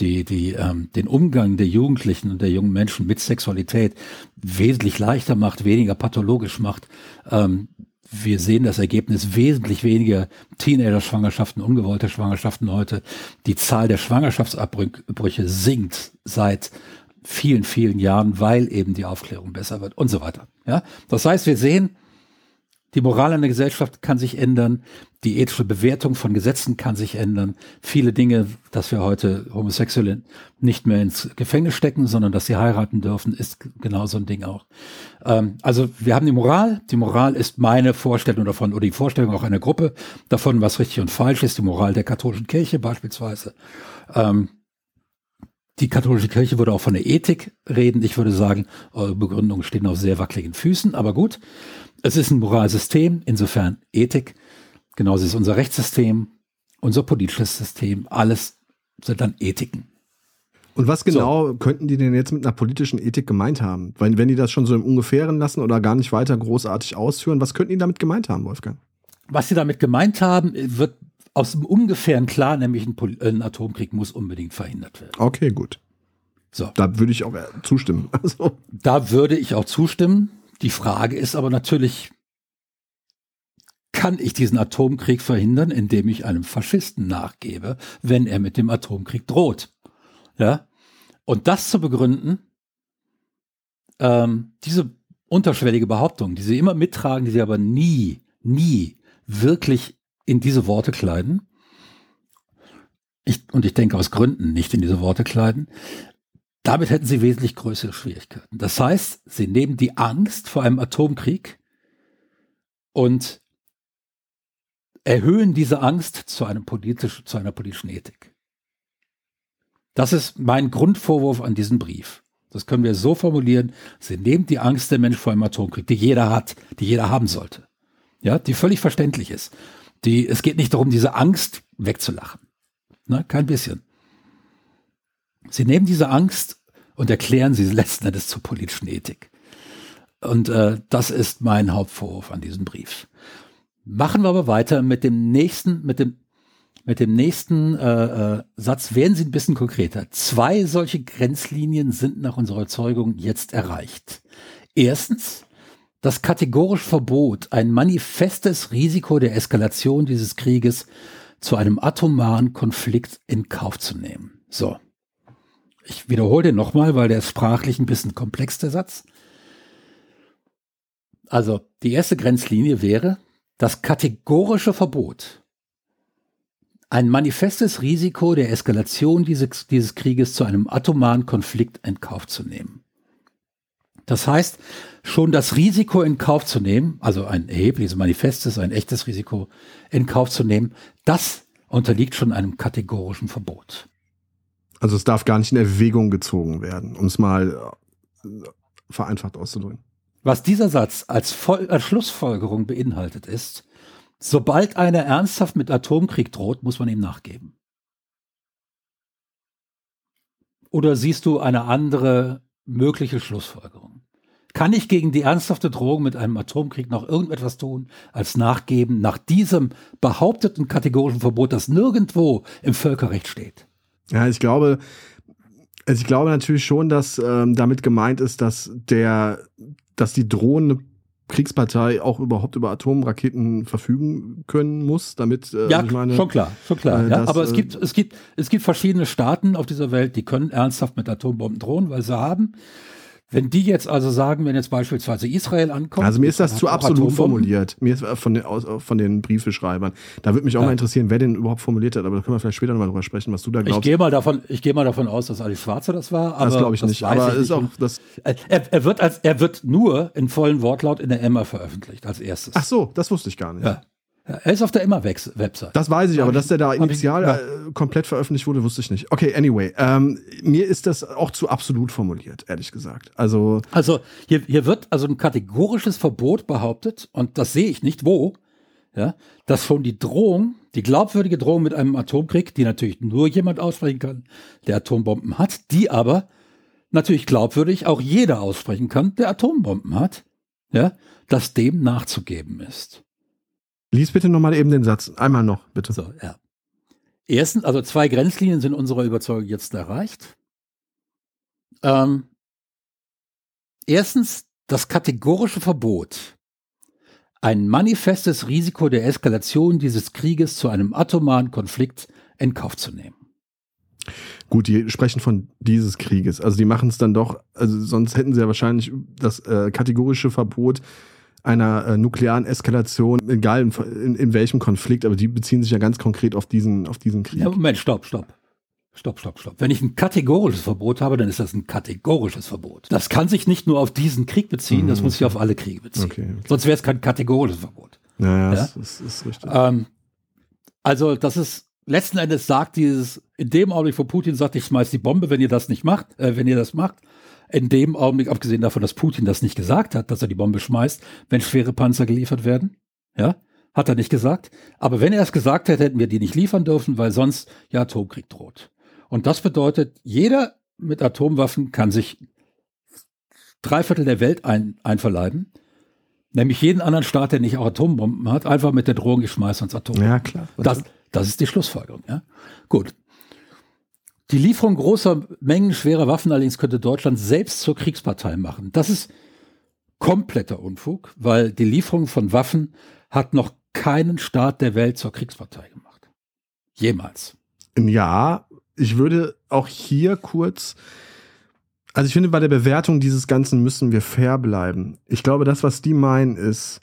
die, die ähm, den Umgang der Jugendlichen und der jungen Menschen mit Sexualität wesentlich leichter macht, weniger pathologisch macht. Ähm, wir sehen das Ergebnis wesentlich weniger Teenager-Schwangerschaften, ungewollte Schwangerschaften heute. Die Zahl der Schwangerschaftsabbrüche sinkt seit vielen, vielen Jahren, weil eben die Aufklärung besser wird und so weiter. Ja, das heißt, wir sehen, die Moral einer Gesellschaft kann sich ändern, die ethische Bewertung von Gesetzen kann sich ändern. Viele Dinge, dass wir heute Homosexuelle nicht mehr ins Gefängnis stecken, sondern dass sie heiraten dürfen, ist genau so ein Ding auch. Ähm, also wir haben die Moral. Die Moral ist meine Vorstellung davon oder die Vorstellung auch einer Gruppe davon, was richtig und falsch ist. Die Moral der katholischen Kirche beispielsweise. Ähm, die katholische Kirche würde auch von der Ethik reden. Ich würde sagen, eure Begründungen stehen auf sehr wackeligen Füßen, aber gut. Es ist ein Moralsystem, insofern Ethik. Genauso ist unser Rechtssystem, unser politisches System, alles sind dann Ethiken. Und was genau so. könnten die denn jetzt mit einer politischen Ethik gemeint haben? Weil, wenn die das schon so im Ungefähren lassen oder gar nicht weiter großartig ausführen, was könnten die damit gemeint haben, Wolfgang? Was sie damit gemeint haben, wird aus dem Ungefähren klar, nämlich ein, ein Atomkrieg muss unbedingt verhindert werden. Okay, gut. So. Da würde ich auch zustimmen. *laughs* Also. Da würde ich auch zustimmen. Die Frage ist aber natürlich, kann ich diesen Atomkrieg verhindern, indem ich einem Faschisten nachgebe, wenn er mit dem Atomkrieg droht? Ja? Und das zu begründen, ähm, diese unterschwellige Behauptung, die sie immer mittragen, die sie aber nie, nie wirklich in diese Worte kleiden, ich, und ich denke aus Gründen nicht in diese Worte kleiden, damit hätten sie wesentlich größere Schwierigkeiten. Das heißt, sie nehmen die Angst vor einem Atomkrieg und erhöhen diese Angst zu, einem politisch, zu einer politischen Ethik. Das ist mein Grundvorwurf an diesen Brief. Das können wir so formulieren. Sie nehmen die Angst der Menschen vor einem Atomkrieg, die jeder hat, die jeder haben sollte. Ja, die völlig verständlich ist. Die, es geht nicht darum, diese Angst wegzulachen. Ne, kein bisschen. Sie nehmen diese Angst und erklären sie letzten Endes zur politischen Ethik. Und äh, das ist mein Hauptvorwurf an diesem Brief. Machen wir aber weiter mit dem nächsten, mit dem, mit dem nächsten äh, äh, Satz. Werden Sie ein bisschen konkreter. Zwei solche Grenzlinien sind nach unserer Überzeugung jetzt erreicht. Erstens, das kategorische Verbot, ein manifestes Risiko der Eskalation dieses Krieges zu einem atomaren Konflikt in Kauf zu nehmen. So. Ich wiederhole den nochmal, weil der ist sprachlich ein bisschen komplex, der Satz. Also, die erste Grenzlinie wäre das kategorische Verbot, ein manifestes Risiko der Eskalation dieses, dieses Krieges zu einem atomaren Konflikt in Kauf zu nehmen. Das heißt, schon das Risiko in Kauf zu nehmen, also ein erhebliches manifestes, ein echtes Risiko in Kauf zu nehmen, das unterliegt schon einem kategorischen Verbot. Also es darf gar nicht in Erwägung gezogen werden, um es mal äh, vereinfacht auszudrücken. Was dieser Satz als, Voll als Schlussfolgerung beinhaltet ist, sobald einer ernsthaft mit Atomkrieg droht, muss man ihm nachgeben. Oder siehst du eine andere mögliche Schlussfolgerung? Kann ich gegen die ernsthafte Drohung mit einem Atomkrieg noch irgendetwas tun, als nachgeben nach diesem behaupteten kategorischen Verbot, das nirgendwo im Völkerrecht steht? Ja, ich glaube, also ich glaube natürlich schon, dass ähm, damit gemeint ist, dass der, dass die drohende Kriegspartei auch überhaupt über Atomraketen verfügen können muss, damit äh, ja, ich meine, schon klar, schon klar. Äh, ja, aber es äh, gibt es gibt es gibt verschiedene Staaten auf dieser Welt, die können ernsthaft mit Atombomben drohen, weil sie haben wenn die jetzt also sagen, wenn jetzt beispielsweise Israel ankommt. Also mir ist das zu absolut formuliert. Mir ist von den, von den Briefeschreibern. Da würde mich auch ja. mal interessieren, wer den überhaupt formuliert hat. Aber da können wir vielleicht später nochmal drüber sprechen, was du da glaubst. Ich gehe mal davon, ich gehe mal davon aus, dass Ali Schwarzer das war. Aber das glaube ich nicht. Aber ist auch das. Er, er, wird als, er wird nur in vollen Wortlaut in der Emma veröffentlicht als erstes. Ach so, das wusste ich gar nicht. Ja. Er ist auf der Immer-Website. Das weiß ich, aber dass der da initial. Äh, komplett veröffentlicht wurde, wusste ich nicht. Okay, anyway. Ähm, mir ist das auch zu absolut formuliert, ehrlich gesagt. Also, also hier, hier wird also ein kategorisches Verbot behauptet, und das sehe ich nicht, wo, ja, dass schon die Drohung, die glaubwürdige Drohung mit einem Atomkrieg, die natürlich nur jemand aussprechen kann, der Atombomben hat, die aber natürlich glaubwürdig auch jeder aussprechen kann, der Atombomben hat, ja, dass dem nachzugeben ist. Lies bitte nochmal eben den Satz. Einmal noch, bitte. So, ja. Erstens, also zwei Grenzlinien sind unserer Überzeugung jetzt erreicht. Ähm, erstens, das kategorische Verbot, ein manifestes Risiko der Eskalation dieses Krieges zu einem atomaren Konflikt in Kauf zu nehmen. Gut, die sprechen von dieses Krieges. Also die machen es dann doch, also sonst hätten sie ja wahrscheinlich das äh, kategorische Verbot einer äh, nuklearen Eskalation, egal in, in, in, welchem Konflikt, aber die beziehen sich ja ganz konkret auf diesen, auf diesen Krieg. Ja, Moment, stopp, stopp. Stopp, stopp, stopp. Wenn ich ein kategorisches Verbot habe, dann ist das ein kategorisches Verbot. Das kann sich nicht nur auf diesen Krieg beziehen, mhm. das muss sich auf alle Kriege beziehen. Okay, okay. Sonst wäre es kein kategorisches Verbot. Naja, ja? das, das ist richtig. Ähm, also, das ist letzten Endes sagt dieses, in dem Augenblick, wo Putin sagt, ich schmeiß die Bombe, wenn ihr das nicht macht, äh, wenn ihr das macht, in dem Augenblick, abgesehen davon, dass Putin das nicht gesagt hat, dass er die Bombe schmeißt, wenn schwere Panzer geliefert werden, ja, hat er nicht gesagt. Aber wenn er es gesagt hätte, hätten wir die nicht liefern dürfen, weil sonst ja Atomkrieg droht. Und das bedeutet, jeder mit Atomwaffen kann sich drei Viertel der Welt ein, einverleiben. Nämlich jeden anderen Staat, der nicht auch Atombomben hat, einfach mit der Drohung, ich schmeiße uns Atombomben. Ja, klar. Das, das ist die Schlussfolgerung. Ja? Gut. Die Lieferung großer Mengen schwerer Waffen allerdings könnte Deutschland selbst zur Kriegspartei machen. Das ist kompletter Unfug, weil die Lieferung von Waffen hat noch keinen Staat der Welt zur Kriegspartei gemacht. Jemals. Ja, ich würde auch hier kurz, also ich finde, bei der Bewertung dieses Ganzen müssen wir fair bleiben. Ich glaube, das, was die meinen, ist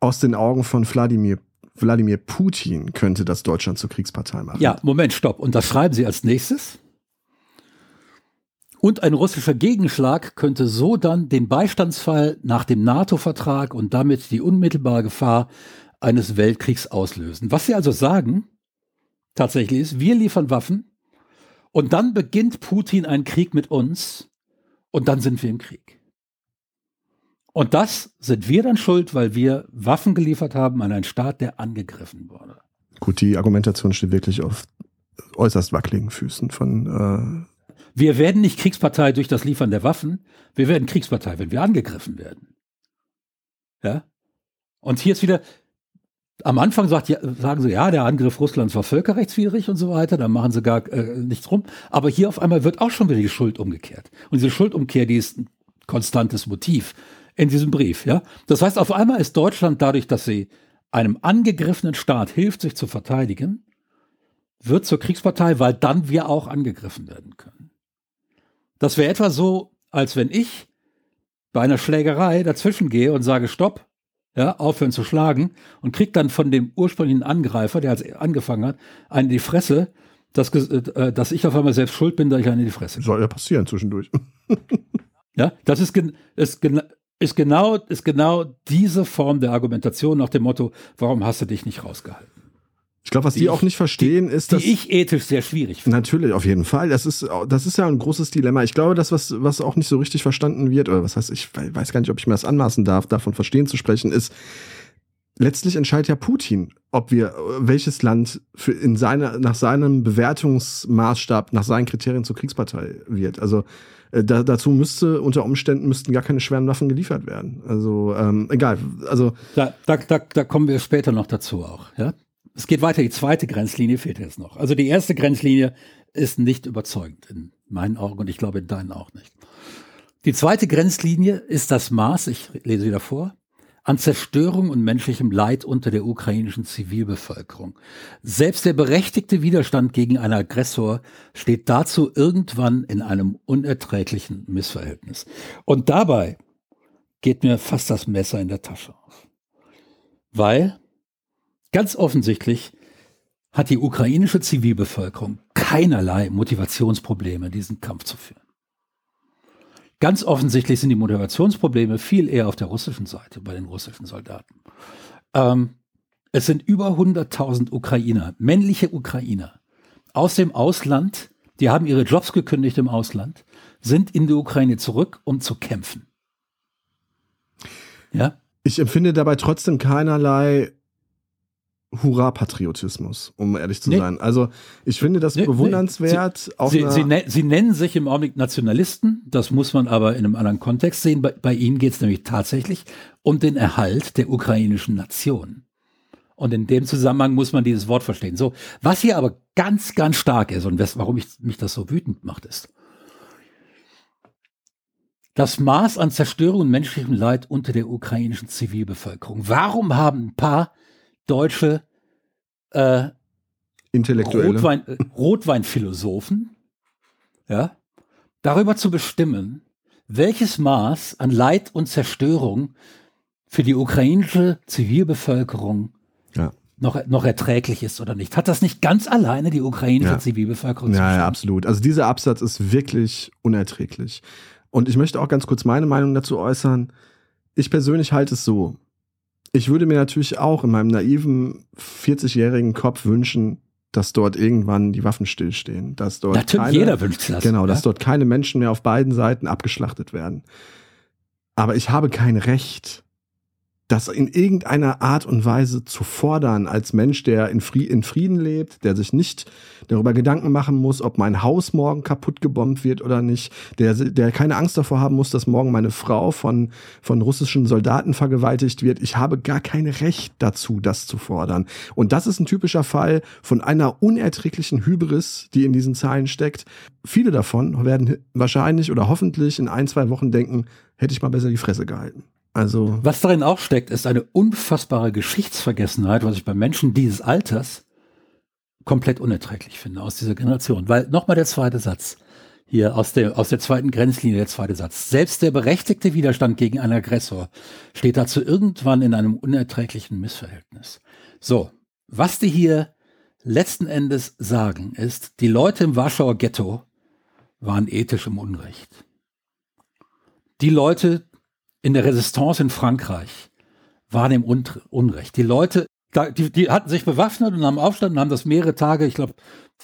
aus den Augen von Wladimir Wladimir Putin könnte das Deutschland zur Kriegspartei machen. Ja, Moment, stopp. Und das schreiben Sie als nächstes. Und ein russischer Gegenschlag könnte so dann den Beistandsfall nach dem NATO-Vertrag und damit die unmittelbare Gefahr eines Weltkriegs auslösen. Was Sie also sagen, tatsächlich ist, wir liefern Waffen und dann beginnt Putin einen Krieg mit uns und dann sind wir im Krieg. Und das sind wir dann schuld, weil wir Waffen geliefert haben an einen Staat, der angegriffen wurde. Gut, die Argumentation steht wirklich auf äußerst wackeligen Füßen von. Äh Wir werden nicht Kriegspartei durch das Liefern der Waffen, wir werden Kriegspartei, wenn wir angegriffen werden. Ja? Und hier ist wieder, am Anfang sagt, ja, sagen sie, ja, der Angriff Russlands war völkerrechtswidrig und so weiter, da machen sie gar äh, nichts rum. Aber hier auf einmal wird auch schon wieder die Schuld umgekehrt. Und diese Schuldumkehr, die ist ein konstantes Motiv in diesem Brief. Ja? Das heißt, auf einmal ist Deutschland dadurch, dass sie einem angegriffenen Staat hilft, sich zu verteidigen, wird zur Kriegspartei, weil dann wir auch angegriffen werden können. Das wäre etwa so, als wenn ich bei einer Schlägerei dazwischen gehe und sage, stopp, ja, aufhören zu schlagen und kriegt dann von dem ursprünglichen Angreifer, der als angefangen hat, einen in die Fresse, dass, äh, dass ich auf einmal selbst schuld bin, dass ich einen in die Fresse. Soll ja passieren zwischendurch. ja, das ist, ist, ist, genau, ist genau diese Form der Argumentation nach dem Motto, warum hast du dich nicht rausgehalten? Ich glaube, was die, die auch nicht verstehen, die, ist, dass. Die ich ethisch sehr schwierig finde. Natürlich, auf jeden Fall. Das ist, das ist ja ein großes Dilemma. Ich glaube, das, was, was auch nicht so richtig verstanden wird, oder was heißt, ich weiß gar nicht, ob ich mir das anmaßen darf, davon verstehen zu sprechen, ist, letztlich entscheidet ja Putin, ob wir, welches Land für in seiner, nach seinem Bewertungsmaßstab, nach seinen Kriterien zur Kriegspartei wird. Also, da, dazu müsste unter Umständen müssten gar keine schweren Waffen geliefert werden. Also ähm, egal. Also da, da, da, da kommen wir später noch dazu auch. Ja, es geht weiter, die zweite Grenzlinie fehlt jetzt noch. Also die erste Grenzlinie ist nicht überzeugend in meinen Augen und ich glaube in deinen auch nicht. Die zweite Grenzlinie ist das Maß, ich lese wieder vor, an Zerstörung und menschlichem Leid unter der ukrainischen Zivilbevölkerung. Selbst der berechtigte Widerstand gegen einen Aggressor steht dazu irgendwann in einem unerträglichen Missverhältnis. Und dabei geht mir fast das Messer in der Tasche auf. Weil Ganz offensichtlich hat die ukrainische Zivilbevölkerung keinerlei Motivationsprobleme, diesen Kampf zu führen. Ganz offensichtlich sind die Motivationsprobleme viel eher auf der russischen Seite, bei den russischen Soldaten. Ähm, es sind über 100.000 Ukrainer, männliche Ukrainer aus dem Ausland, die haben ihre Jobs gekündigt im Ausland, sind in die Ukraine zurück, um zu kämpfen. Ja? Ich empfinde dabei trotzdem keinerlei Hurra-Patriotismus, um ehrlich zu nee. sein. Also ich finde das nee, bewundernswert. Nee. Sie, sie, sie, nennen sich im Augenblick Nationalisten, das muss man aber in einem anderen Kontext sehen. Bei, bei ihnen geht es nämlich tatsächlich um den Erhalt der ukrainischen Nation. Und in dem Zusammenhang muss man dieses Wort verstehen. So, was hier aber ganz, ganz stark ist und warum ich, mich das so wütend macht, ist, das Maß an Zerstörung und menschlichem Leid unter der ukrainischen Zivilbevölkerung. Warum haben ein paar deutsche äh, Intellektuelle. Rotwein, äh, Rotweinphilosophen, ja, darüber zu bestimmen, welches Maß an Leid und Zerstörung für die ukrainische Zivilbevölkerung ja. noch, noch erträglich ist oder nicht. Hat das nicht ganz alleine die ukrainische ja. Zivilbevölkerung ja, ja, absolut. Also dieser Absatz ist wirklich unerträglich. Und ich möchte auch ganz kurz meine Meinung dazu äußern. Ich persönlich halte es so ich würde mir natürlich auch in meinem naiven 40-jährigen Kopf wünschen, dass dort irgendwann die Waffen stillstehen, dass dort Natürlich, keine, jeder wünscht das. Genau, dass dort keine Menschen mehr auf beiden Seiten abgeschlachtet werden. Aber ich habe kein Recht, das in irgendeiner Art und Weise zu fordern als Mensch, der in, Frieden lebt, der sich nicht darüber Gedanken machen muss, ob mein Haus morgen kaputt gebombt wird oder nicht, der, der keine Angst davor haben muss, dass morgen meine Frau von, von russischen Soldaten vergewaltigt wird. Ich habe gar kein Recht dazu, das zu fordern. Und das ist ein typischer Fall von einer unerträglichen Hybris, die in diesen Zahlen steckt. Viele davon werden wahrscheinlich oder hoffentlich in ein, zwei Wochen denken, hätte ich mal besser die Fresse gehalten. Also was darin auch steckt, ist eine unfassbare Geschichtsvergessenheit, was ich bei Menschen dieses Alters komplett unerträglich finde aus dieser Generation. Weil nochmal der zweite Satz hier aus der, aus der zweiten Grenzlinie, der zweite Satz. Selbst der berechtigte Widerstand gegen einen Aggressor steht dazu irgendwann in einem unerträglichen Missverhältnis. So, was die hier letzten Endes sagen, ist, die Leute im Warschauer Ghetto waren ethisch im Unrecht. Die Leute, in der Resistance in Frankreich waren im Unrecht. Die Leute, die, die hatten sich bewaffnet und haben Aufstand und haben das mehrere Tage, ich glaube,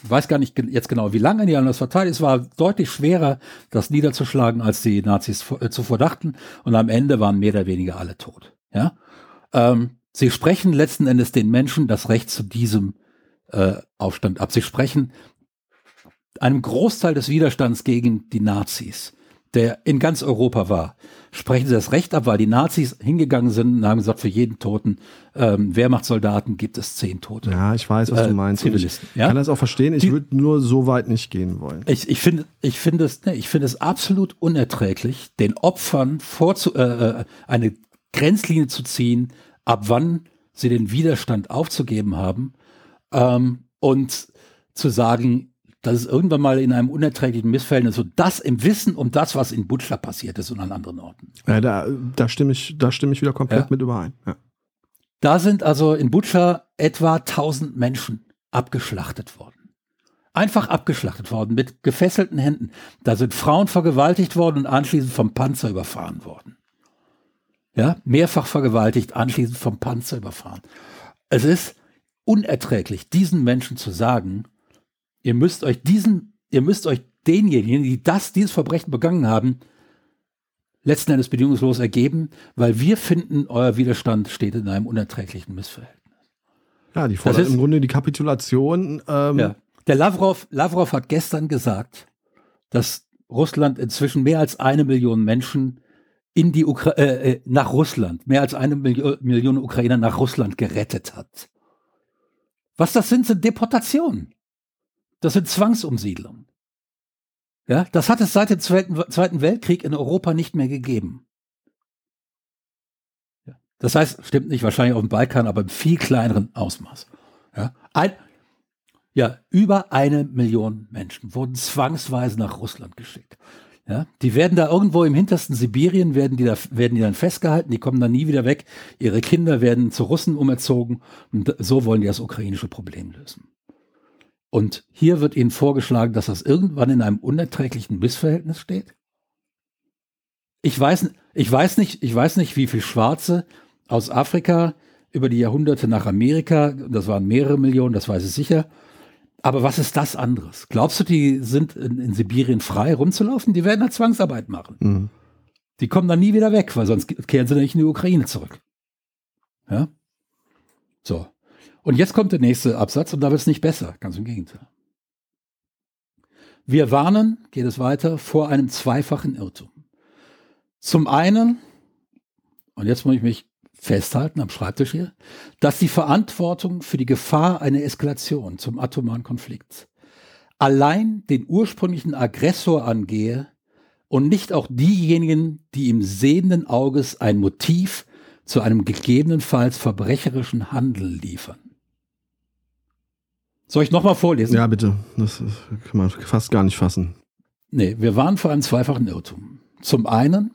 weiß gar nicht jetzt genau, wie lange die haben das verteidigt. Es war deutlich schwerer, das niederzuschlagen, als die Nazis äh, zuvor dachten. Und am Ende waren mehr oder weniger alle tot. Ja, ähm, sie sprechen letzten Endes den Menschen das Recht zu diesem äh, Aufstand ab. Sie sprechen einem Großteil des Widerstands gegen die Nazis, der in ganz Europa war, sprechen sie das Recht ab, weil die Nazis hingegangen sind und haben gesagt, für jeden Toten ähm, Wehrmachtssoldaten gibt es zehn Tote. Ja, ich weiß, was Äh, du meinst. Und ich Zivilisten, ja? kann das auch verstehen. Ich würde nur so weit nicht gehen wollen. Ich, ich finde ich finde es, ne, ich finde es absolut unerträglich, den Opfern vorzu, äh, äh, eine Grenzlinie zu ziehen, ab wann sie den Widerstand aufzugeben haben ähm, und zu sagen, dass es irgendwann mal in einem unerträglichen Missverhältnis, so das im Wissen um das, was in Butscha passiert ist und an anderen Orten. Ja, da, da, stimme ich, da stimme ich wieder komplett Ja. mit überein. Ja. Da sind also in Butscha etwa 1000 Menschen abgeschlachtet worden. Einfach abgeschlachtet worden mit gefesselten Händen. Da sind Frauen vergewaltigt worden und anschließend vom Panzer überfahren worden. Ja, mehrfach vergewaltigt, anschließend vom Panzer überfahren. Es ist unerträglich, diesen Menschen zu sagen, ihr müsst euch diesen, ihr müsst euch denjenigen, die das, dieses Verbrechen begangen haben, letzten Endes bedingungslos ergeben, weil wir finden, euer Widerstand steht in einem unerträglichen Missverhältnis. ja, die fordert ist- im Grunde die Kapitulation. Ähm, Ja. Der Lavrov, Lavrov hat gestern gesagt, dass Russland inzwischen mehr als eine Million Menschen in die Ukra äh, äh, nach Russland, mehr als eine Milio Million Ukrainer nach Russland gerettet hat. Was das sind, sind Deportationen. Das sind Zwangsumsiedlungen. Ja, das hat es seit dem Zweiten, Weltkrieg in Europa nicht mehr gegeben. Das heißt, stimmt nicht, wahrscheinlich auf dem Balkan, aber im viel kleineren Ausmaß. Ja, ein, ja, über eine Million Menschen wurden zwangsweise nach Russland geschickt. Ja, die werden da irgendwo im hintersten Sibirien, werden die, da, werden die dann festgehalten, die kommen dann nie wieder weg. Ihre Kinder werden zu Russen umerzogen und so wollen die das ukrainische Problem lösen. Und hier wird ihnen vorgeschlagen, dass das irgendwann in einem unerträglichen Missverhältnis steht. Ich weiß, ich weiß nicht, ich weiß nicht, wie viel Schwarze aus Afrika über die Jahrhunderte nach Amerika, das waren mehrere Millionen, das weiß ich sicher. Aber was ist das anderes? Glaubst du, die sind in, in Sibirien frei rumzulaufen? Die werden da Zwangsarbeit machen. Mhm. Die kommen dann nie wieder weg, weil sonst kehren sie nicht in die Ukraine zurück. Ja? So. Und jetzt kommt der nächste Absatz und da wird es nicht besser, ganz im Gegenteil. Wir warnen, geht es weiter, vor einem zweifachen Irrtum. Zum einen, und jetzt muss ich mich festhalten am Schreibtisch hier, dass die Verantwortung für die Gefahr einer Eskalation zum atomaren Konflikt allein den ursprünglichen Aggressor angehe und nicht auch diejenigen, die im sehenden Auges ein Motiv zu einem gegebenenfalls verbrecherischen Handel liefern. Soll ich nochmal vorlesen? Ja, bitte. Das, kann man fast gar nicht fassen. Nee, wir waren vor einem zweifachen Irrtum. Zum einen,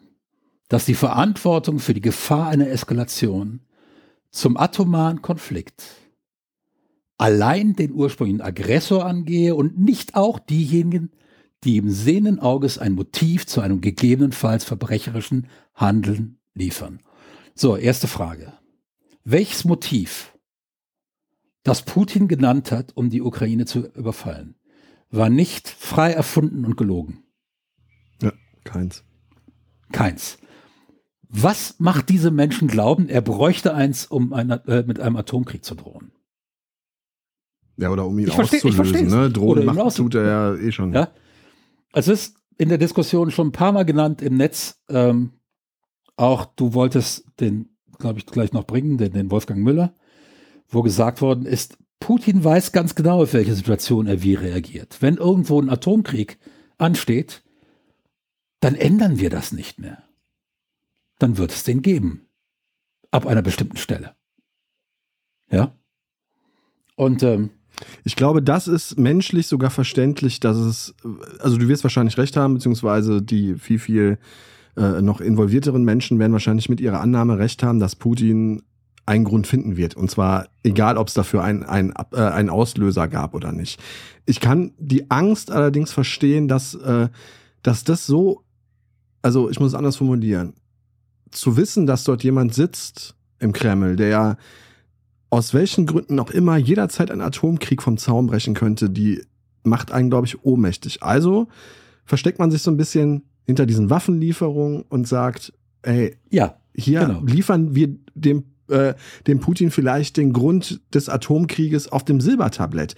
dass die Verantwortung für die Gefahr einer Eskalation zum atomaren Konflikt allein den ursprünglichen Aggressor angehe und nicht auch diejenigen, die im sehenden Auges ein Motiv zu einem gegebenenfalls verbrecherischen Handeln liefern. So, erste Frage. Welches Motiv, das Putin genannt hat, um die Ukraine zu überfallen, war nicht frei erfunden und gelogen? Ja, keins. Keins. Was macht diese Menschen glauben, er bräuchte eins, um ein, äh, mit einem Atomkrieg zu drohen? Ja, oder um ihn Ich versteh- ich auszulösen. versteh's. ne? Ihn macht, auszu- tut er ja eh schon. Ja? Es ist in der Diskussion schon ein paar Mal genannt im Netz. Ähm, auch du wolltest den, glaube ich, gleich noch bringen, den, den Wolfgang Müller, wo gesagt worden ist, Putin weiß ganz genau, auf welche Situation er wie reagiert. Wenn irgendwo ein Atomkrieg ansteht, dann ändern wir das nicht mehr. Dann wird es den geben. Ab einer bestimmten Stelle. Ja? Und ähm, Ich glaube, das ist menschlich sogar verständlich, dass es, also du wirst wahrscheinlich recht haben, beziehungsweise die viel, viel äh, noch involvierteren Menschen werden wahrscheinlich mit ihrer Annahme recht haben, dass Putin einen Grund finden wird. Und zwar egal, ob es dafür einen ein, äh, einen Auslöser gab oder nicht. Ich kann die Angst allerdings verstehen, dass, äh, dass das so, also ich muss es anders formulieren, zu wissen, dass dort jemand sitzt im Kreml, der aus welchen Gründen auch immer jederzeit ein Atomkrieg vom Zaun brechen könnte, die macht einen, glaube ich, ohnmächtig. Also versteckt man sich so ein bisschen hinter diesen Waffenlieferungen und sagt, ey, ja, hier Genau. liefern wir dem, äh, dem Putin vielleicht den Grund des Atomkrieges auf dem Silbertablett.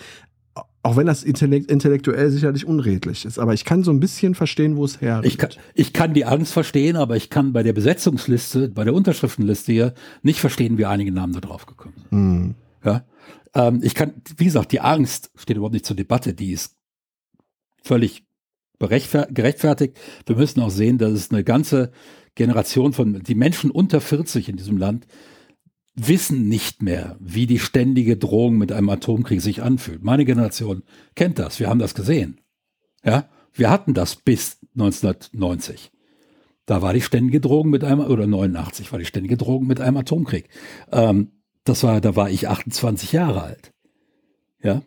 Auch wenn das intellektuell sicherlich unredlich ist. Aber ich kann so ein bisschen verstehen, wo es herkommt. Ich kann, ich kann die Angst verstehen, aber ich kann bei der Besetzungsliste, bei der Unterschriftenliste hier nicht verstehen, wie einige Namen da drauf gekommen sind. Mhm. Ja. Ähm, ich kann, wie gesagt, die Angst steht überhaupt nicht zur Debatte. Die ist völlig gerechtfertigt. Wir müssen auch sehen, dass es eine ganze Generation von, die Menschen unter 40 in diesem Land wissen nicht mehr, wie die ständige Drohung mit einem Atomkrieg sich anfühlt. Meine Generation kennt das. Wir haben das gesehen. Ja, wir hatten das bis 1990. Da war die ständige Drohung mit einem, oder 89 war die ständige Drohung mit einem Atomkrieg. Ähm, das war, da war ich 28 Jahre alt. Ja.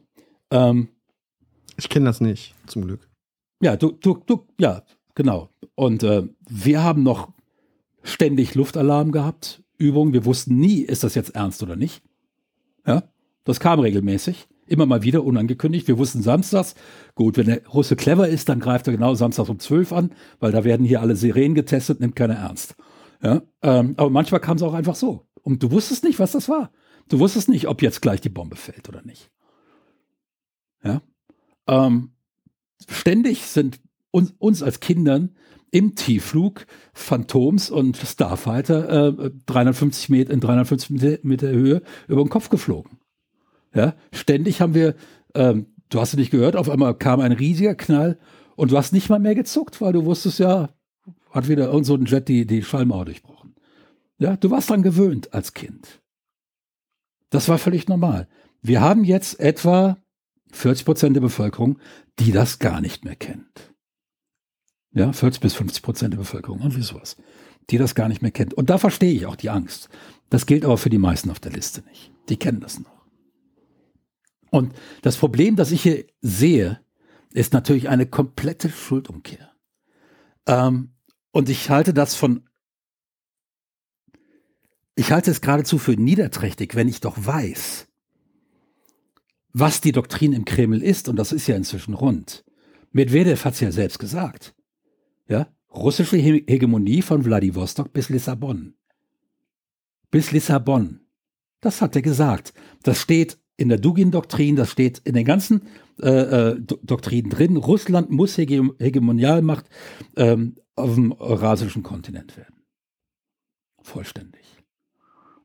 Ähm, ich kenne das nicht, zum Glück. Ja, du, du, du, ja, genau. Und äh, wir haben noch ständig Luftalarm gehabt Übung. Wir wussten nie, ist das jetzt ernst oder nicht. Ja, das kam regelmäßig. Immer mal wieder unangekündigt. Wir wussten samstags, gut, wenn der Russe clever ist, dann greift er genau samstags um 12 an, weil da werden hier alle Sirenen getestet, nimmt keiner ernst. Ja, ähm, aber manchmal kam es auch einfach so. Und du wusstest nicht, was das war. Du wusstest nicht, ob jetzt gleich die Bombe fällt oder nicht. Ja. Ähm, ständig sind uns, uns als Kindern im Tiefflug Phantoms und Starfighter äh, 350 Meter in 350 Meter Höhe über den Kopf geflogen. Ja, ständig haben wir, ähm, du hast es nicht gehört, auf einmal kam ein riesiger Knall und du hast nicht mal mehr gezuckt, weil du wusstest ja, hat wieder irgend so ein Jet die, die Schallmauer durchbrochen. Ja, du warst dran gewöhnt als Kind. Das war völlig normal. Wir haben jetzt etwa 40 Prozent der Bevölkerung, die das gar nicht mehr kennt. Ja, 40 bis 50 Prozent der Bevölkerung und wie sowas, die das gar nicht mehr kennt. Und da verstehe ich auch die Angst. Das gilt aber für die meisten auf der Liste nicht. Die kennen das noch. Und das Problem, das ich hier sehe, ist natürlich eine komplette Schuldumkehr. Ähm, und ich halte das von, ich halte es geradezu für niederträchtig, wenn ich doch weiß, was die Doktrin im Kreml ist, und das ist ja inzwischen rund. Medvedev hat es ja selbst gesagt. Ja, russische Hegemonie von Wladiwostok bis Lissabon. Bis Lissabon. Das hat er gesagt. Das steht in der Dugin-Doktrin, das steht in den ganzen äh, äh, Doktrinen drin. Russland muss Hege Hegemonialmacht ähm, auf dem eurasischen Kontinent werden. Vollständig.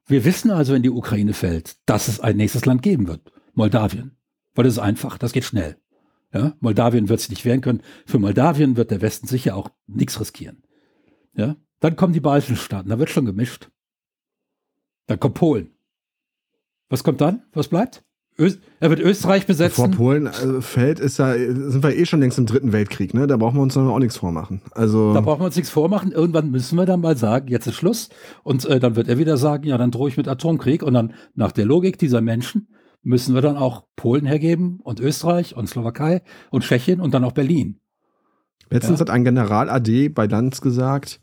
Wir wissen also, wenn die Ukraine fällt, dass es ein nächstes Land geben wird. Moldawien. Weil das ist einfach, das geht schnell. Ja, Moldawien wird sich nicht wehren können. Für Moldawien wird der Westen sicher auch nichts riskieren. Ja, dann kommen die baltischen Staaten, da wird schon gemischt. Dann kommt Polen. Was kommt dann? Was bleibt? Ö er wird Österreich besetzen. Bevor Polen äh, fällt, ist ja, sind wir eh schon längst im dritten Weltkrieg, ne? Da brauchen wir uns dann auch nichts vormachen. Also da brauchen wir uns nichts vormachen. Irgendwann müssen wir dann mal sagen, jetzt ist Schluss. Und äh, dann wird er wieder sagen, ja, dann drohe ich mit Atomkrieg. Und dann nach der Logik dieser Menschen müssen wir dann auch Polen hergeben und Österreich und Slowakei und Tschechien und dann auch Berlin. Letztens ja. hat ein General AD bei Lanz gesagt,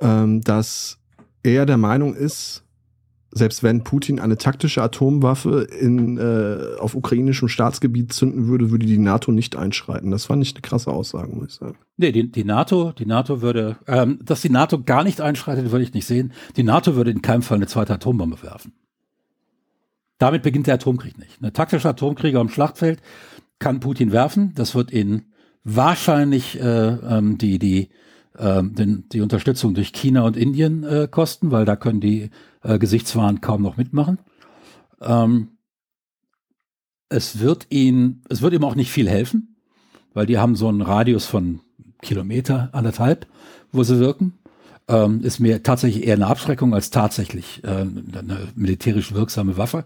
ähm, dass er der Meinung ist, selbst wenn Putin eine taktische Atomwaffe in, äh, auf ukrainischem Staatsgebiet zünden würde, würde die NATO nicht einschreiten. Das fand ich eine krasse Aussage, muss ich sagen. Nee, die, die NATO, die NATO würde, ähm, dass die NATO gar nicht einschreitet, würde ich nicht sehen. Die NATO würde in keinem Fall eine zweite Atombombe werfen. Damit beginnt der Atomkrieg nicht. Eine taktische Atomkrieger am Schlachtfeld kann Putin werfen. Das wird ihn wahrscheinlich äh, ähm, die, die, äh, den, die Unterstützung durch China und Indien äh, kosten, weil da können die äh, Gesichtswahn kaum noch mitmachen. Ähm, es wird ihn, es wird ihm auch nicht viel helfen, weil die haben so einen Radius von Kilometer, anderthalb, wo sie wirken ähm, ist mir tatsächlich eher eine Abschreckung als tatsächlich äh, eine militärisch wirksame Waffe.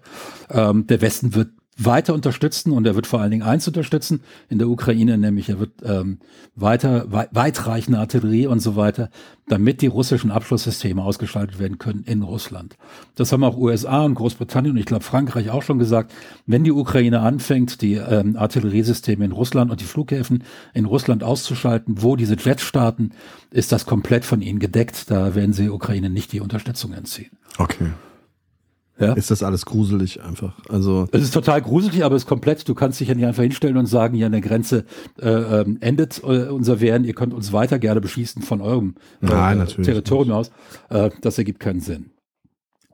Ähm, der Westen wird weiter unterstützen und er wird vor allen Dingen eins unterstützen in der Ukraine, nämlich er wird ähm, weiter wei weitreichende Artillerie und so weiter, damit die russischen Abschlusssysteme ausgeschaltet werden können in Russland. Das haben auch USA und Großbritannien und ich glaube Frankreich auch schon gesagt. Wenn die Ukraine anfängt, die ähm, Artilleriesysteme in Russland und die Flughäfen in Russland auszuschalten, wo diese Jets starten, ist das komplett von ihnen gedeckt. Da werden sie Ukraine nicht die Unterstützung entziehen. Okay. Ja? Ist das alles gruselig einfach? Also es ist total gruselig, aber es ist komplett. Du kannst dich ja nicht einfach hinstellen und sagen, hier an der Grenze äh, ähm, endet äh, unser Wehren. Ihr könnt uns weiter gerne beschießen von eurem äh, Nein, Territorium aus. Äh, das ergibt keinen Sinn.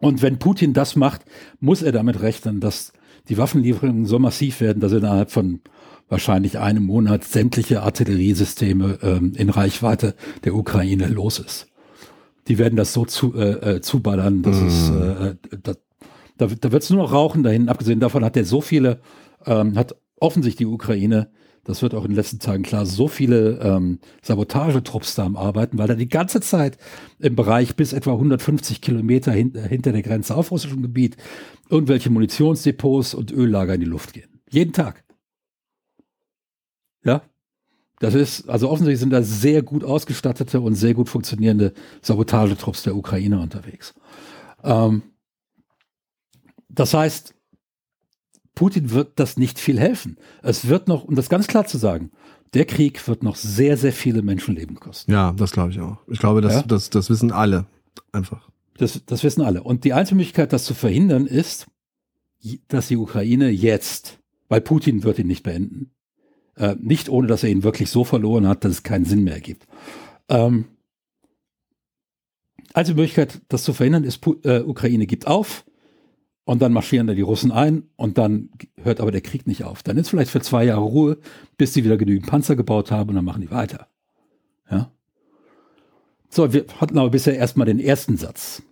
Und wenn Putin das macht, muss er damit rechnen, dass die Waffenlieferungen so massiv werden, dass innerhalb von wahrscheinlich einem Monat sämtliche Artilleriesysteme ähm, in Reichweite der Ukraine los ist. Die werden das so zu, äh, äh zuballern, dass mm. es, äh, da, da, da wird es nur noch rauchen dahin. Abgesehen davon hat er so viele, ähm, hat offensichtlich die Ukraine das wird auch in den letzten Tagen klar, so viele ähm, Sabotagetrupps da am Arbeiten, weil er die ganze Zeit im Bereich bis etwa 150 Kilometer hin, äh, hinter der Grenze auf russischem Gebiet irgendwelche Munitionsdepots und Öllager in die Luft gehen. Jeden Tag. Ja. Das ist, also offensichtlich sind da sehr gut ausgestattete und sehr gut funktionierende Sabotagetrupps der Ukraine unterwegs. Ähm, das heißt, Putin wird das nicht viel helfen. Es wird noch, um das ganz klar zu sagen, der Krieg wird noch sehr, sehr viele Menschenleben kosten. Ja, das glaube ich auch. Ich glaube, das, ja? das, das wissen alle einfach. Das, das wissen alle. Und die einzige Möglichkeit, das zu verhindern, ist, dass die Ukraine jetzt, weil Putin wird ihn nicht beenden, äh, nicht ohne, dass er ihn wirklich so verloren hat, dass es keinen Sinn mehr ergibt. Ähm, einzige Möglichkeit, das zu verhindern, ist, äh, Ukraine gibt auf, und dann marschieren da die Russen ein und dann hört aber der Krieg nicht auf. Dann ist vielleicht für zwei Jahre Ruhe, bis sie wieder genügend Panzer gebaut haben und dann machen die weiter. Ja. So, wir hatten aber bisher erstmal den ersten Satz.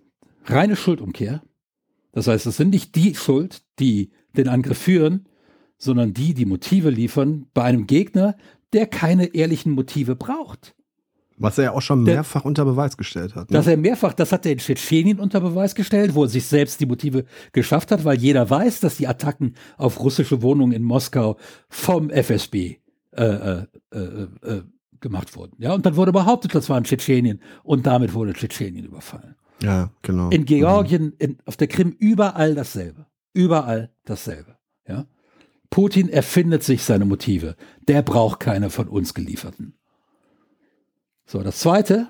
Reine Schuldumkehr. Das heißt, es sind nicht die Schuld, die den Angriff führen, sondern die, die Motive liefern bei einem Gegner, der keine ehrlichen Motive braucht. Was er ja auch schon mehrfach der, unter Beweis gestellt hat. Ne? Dass er mehrfach, das hat er in Tschetschenien unter Beweis gestellt, wo er sich selbst die Motive geschafft hat, weil jeder weiß, dass die Attacken auf russische Wohnungen in Moskau vom FSB äh, äh, äh, äh, gemacht wurden. Ja, und dann wurde behauptet, das war in Tschetschenien und damit wurde Tschetschenien überfallen. Ja, genau. In Georgien, in, auf der Krim überall dasselbe. Überall dasselbe. Ja. Putin erfindet sich seine Motive. Der braucht keine von uns gelieferten. So, das zweite,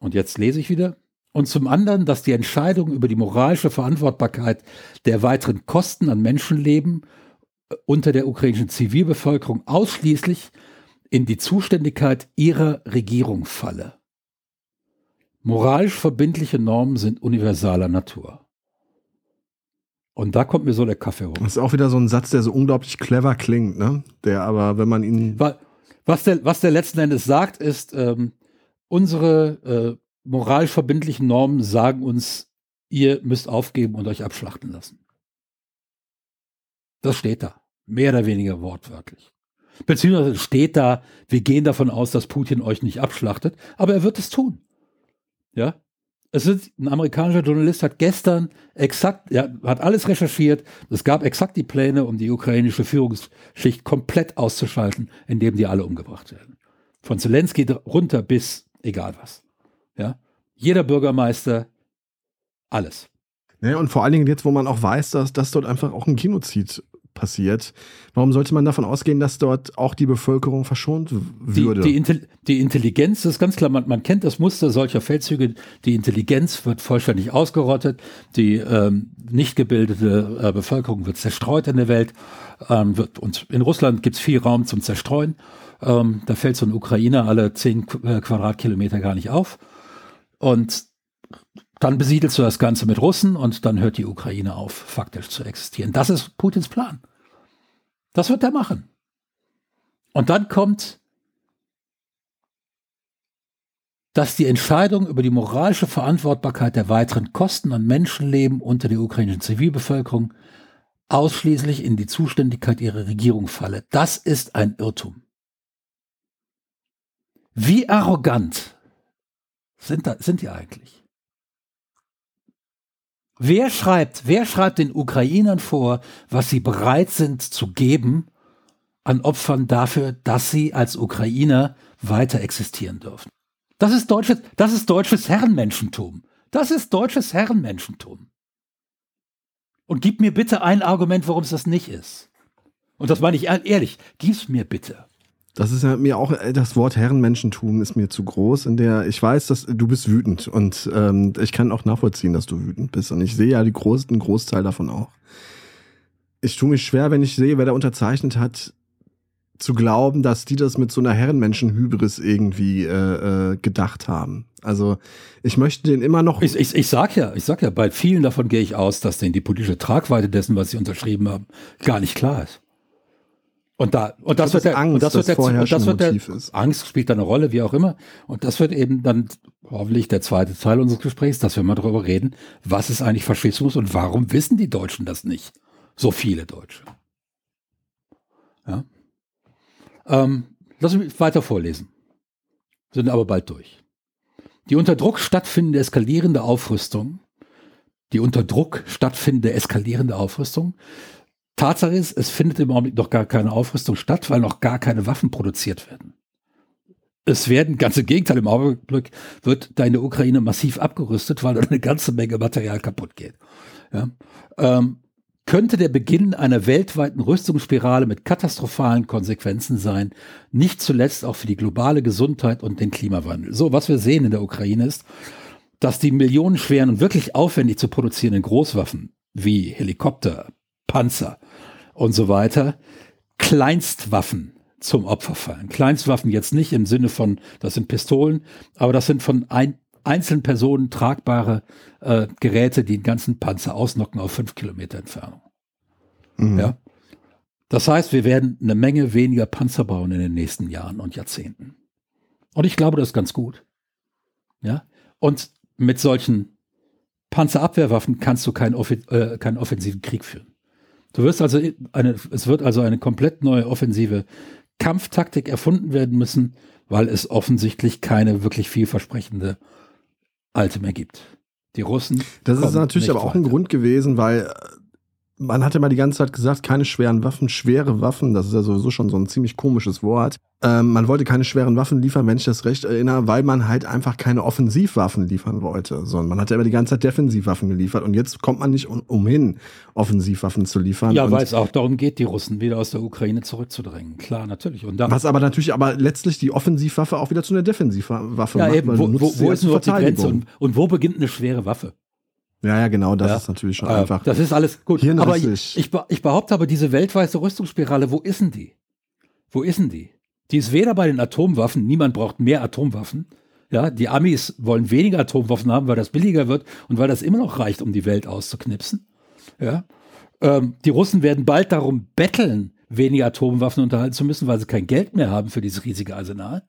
und jetzt lese ich wieder, und zum anderen, dass die Entscheidung über die moralische Verantwortbarkeit der weiteren Kosten an Menschenleben äh, unter der ukrainischen Zivilbevölkerung ausschließlich in die Zuständigkeit ihrer Regierung falle. Moralisch verbindliche Normen sind universaler Natur. Und da kommt mir so der Kaffee hoch. Das ist auch wieder so ein Satz, der so unglaublich clever klingt, ne? Der aber, wenn man ihn. Weil, was der, was der letzten Endes sagt, ist, ähm, unsere äh, moralisch verbindlichen Normen sagen uns, ihr müsst aufgeben und euch abschlachten lassen. Das steht da. Mehr oder weniger wortwörtlich. Beziehungsweise steht da, wir gehen davon aus, dass Putin euch nicht abschlachtet, aber er wird es tun. Ja? Es ist, ein amerikanischer Journalist hat gestern exakt, ja, hat alles recherchiert. Es gab exakt die Pläne, um die ukrainische Führungsschicht komplett auszuschalten, indem die alle umgebracht werden. Von Zelensky runter bis egal was. Ja, jeder Bürgermeister, alles. Ja, und vor allen Dingen jetzt, wo man auch weiß, dass, dass dort einfach auch ein Genozid passiert. Warum sollte man davon ausgehen, dass dort auch die Bevölkerung verschont würde? Die, die, die Intelligenz ist ganz klar, man, man, kennt das Muster solcher Feldzüge. Die Intelligenz wird vollständig ausgerottet, die ähm, nicht gebildete äh, Bevölkerung wird zerstreut in der Welt. Ähm, wird, und in Russland gibt es viel Raum zum Zerstreuen. Ähm, da fällt so ein Ukrainer alle zehn äh, Quadratkilometer gar nicht auf. Und dann besiedelst du das Ganze mit Russen und dann hört die Ukraine auf, faktisch zu existieren. Das ist Putins Plan. Das wird er machen. Und dann kommt, dass die Entscheidung über die moralische Verantwortbarkeit der weiteren Kosten an Menschenleben unter der ukrainischen Zivilbevölkerung ausschließlich in die Zuständigkeit ihrer Regierung falle. Das ist ein Irrtum. Wie arrogant sind, da, sind die eigentlich? Wer schreibt, wer schreibt den Ukrainern vor, was sie bereit sind zu geben an Opfern dafür, dass sie als Ukrainer weiter existieren dürfen? Das ist deutsches, das ist deutsches Herrenmenschentum. Das ist deutsches Herrenmenschentum. Und gib mir bitte ein Argument, warum es das nicht ist. Und das meine ich ehrlich. Gib's mir bitte. Das ist ja mir auch, äh, das Wort Herrenmenschentum ist mir zu groß, in der ich weiß, dass du bist wütend und ähm, ich kann auch nachvollziehen, dass du wütend bist und ich sehe ja die Groß, einen Großteil davon auch. Ich tue mich schwer, wenn ich sehe, wer da unterzeichnet hat, zu glauben, dass die das mit so einer Herrenmenschen-Hybris irgendwie äh, äh, gedacht haben. Also ich möchte den immer noch. Ich, ich, ich sag ja, ich sag ja, bei vielen davon gehe ich aus, dass denen die politische Tragweite dessen, was sie unterschrieben haben, gar nicht klar ist. Und da und das wird der, Angst, und das wird der, und das wird der ist. Angst spielt da eine Rolle, wie auch immer. Und das wird eben dann hoffentlich der zweite Teil unseres Gesprächs, dass wir mal darüber reden, was ist eigentlich Faschismus und warum wissen die Deutschen das nicht? So viele Deutsche. Ja. Ähm, lass mich weiter vorlesen. Sind aber bald durch. Die unter Druck stattfindende eskalierende Aufrüstung, die unter Druck stattfindende eskalierende Aufrüstung Tatsache ist, es findet im Augenblick noch gar keine Aufrüstung statt, weil noch gar keine Waffen produziert werden. Es werden, ganz im Gegenteil, im Augenblick wird da in der Ukraine massiv abgerüstet, weil da eine ganze Menge Material kaputt geht. Ja. Ähm, könnte der Beginn einer weltweiten Rüstungsspirale mit katastrophalen Konsequenzen sein, nicht zuletzt auch für die globale Gesundheit und den Klimawandel. So, was wir sehen in der Ukraine ist, dass die millionenschweren und wirklich aufwendig zu produzierenden Großwaffen wie Helikopter, Panzer, und so weiter Kleinstwaffen zum Opfer fallen. Kleinstwaffen jetzt nicht im Sinne von, das sind Pistolen, aber das sind von ein, einzelnen Personen tragbare äh, Geräte, die den ganzen Panzer ausnocken auf fünf Kilometer Entfernung. Mhm. Ja. Das heißt, wir werden eine Menge weniger Panzer bauen in den nächsten Jahren und Jahrzehnten. Und ich glaube, das ist ganz gut. Ja. Und mit solchen Panzerabwehrwaffen kannst du keinen, äh, keinen offensiven Krieg führen. Du wirst also eine, es wird also eine komplett neue offensive Kampftaktik erfunden werden müssen, weil es offensichtlich keine wirklich vielversprechende alte mehr gibt. Die Russen. Das ist natürlich aber auch ein Grund gewesen, weil man hatte mal die ganze Zeit gesagt, keine schweren Waffen, schwere Waffen, das ist ja sowieso schon so ein ziemlich komisches Wort. Ähm, man wollte keine schweren Waffen liefern, wenn ich das recht erinnere, weil man halt einfach keine Offensivwaffen liefern wollte, sondern man hat ja immer die ganze Zeit Defensivwaffen geliefert und jetzt kommt man nicht um, umhin, Offensivwaffen zu liefern. Ja, weil es auch darum geht, die Russen wieder aus der Ukraine zurückzudrängen. Klar, natürlich. Und was aber natürlich aber letztlich die Offensivwaffe auch wieder zu einer Defensivwaffe ja, macht. Eben, wo, wo, wo ist nur die Grenze und, und wo beginnt eine schwere Waffe? Ja, ja, genau, das ja. ist natürlich schon äh, einfach. Das ist alles gut. Aber ich, ich, ich behaupte aber, diese weltweite Rüstungsspirale, wo ist denn die? Wo ist denn die? Die ist weder bei den Atomwaffen, niemand braucht mehr Atomwaffen. Ja, die Amis wollen weniger Atomwaffen haben, weil das billiger wird und weil das immer noch reicht, um die Welt auszuknipsen. Ja, ähm, die Russen werden bald darum betteln, weniger Atomwaffen unterhalten zu müssen, weil sie kein Geld mehr haben für dieses riesige Arsenal.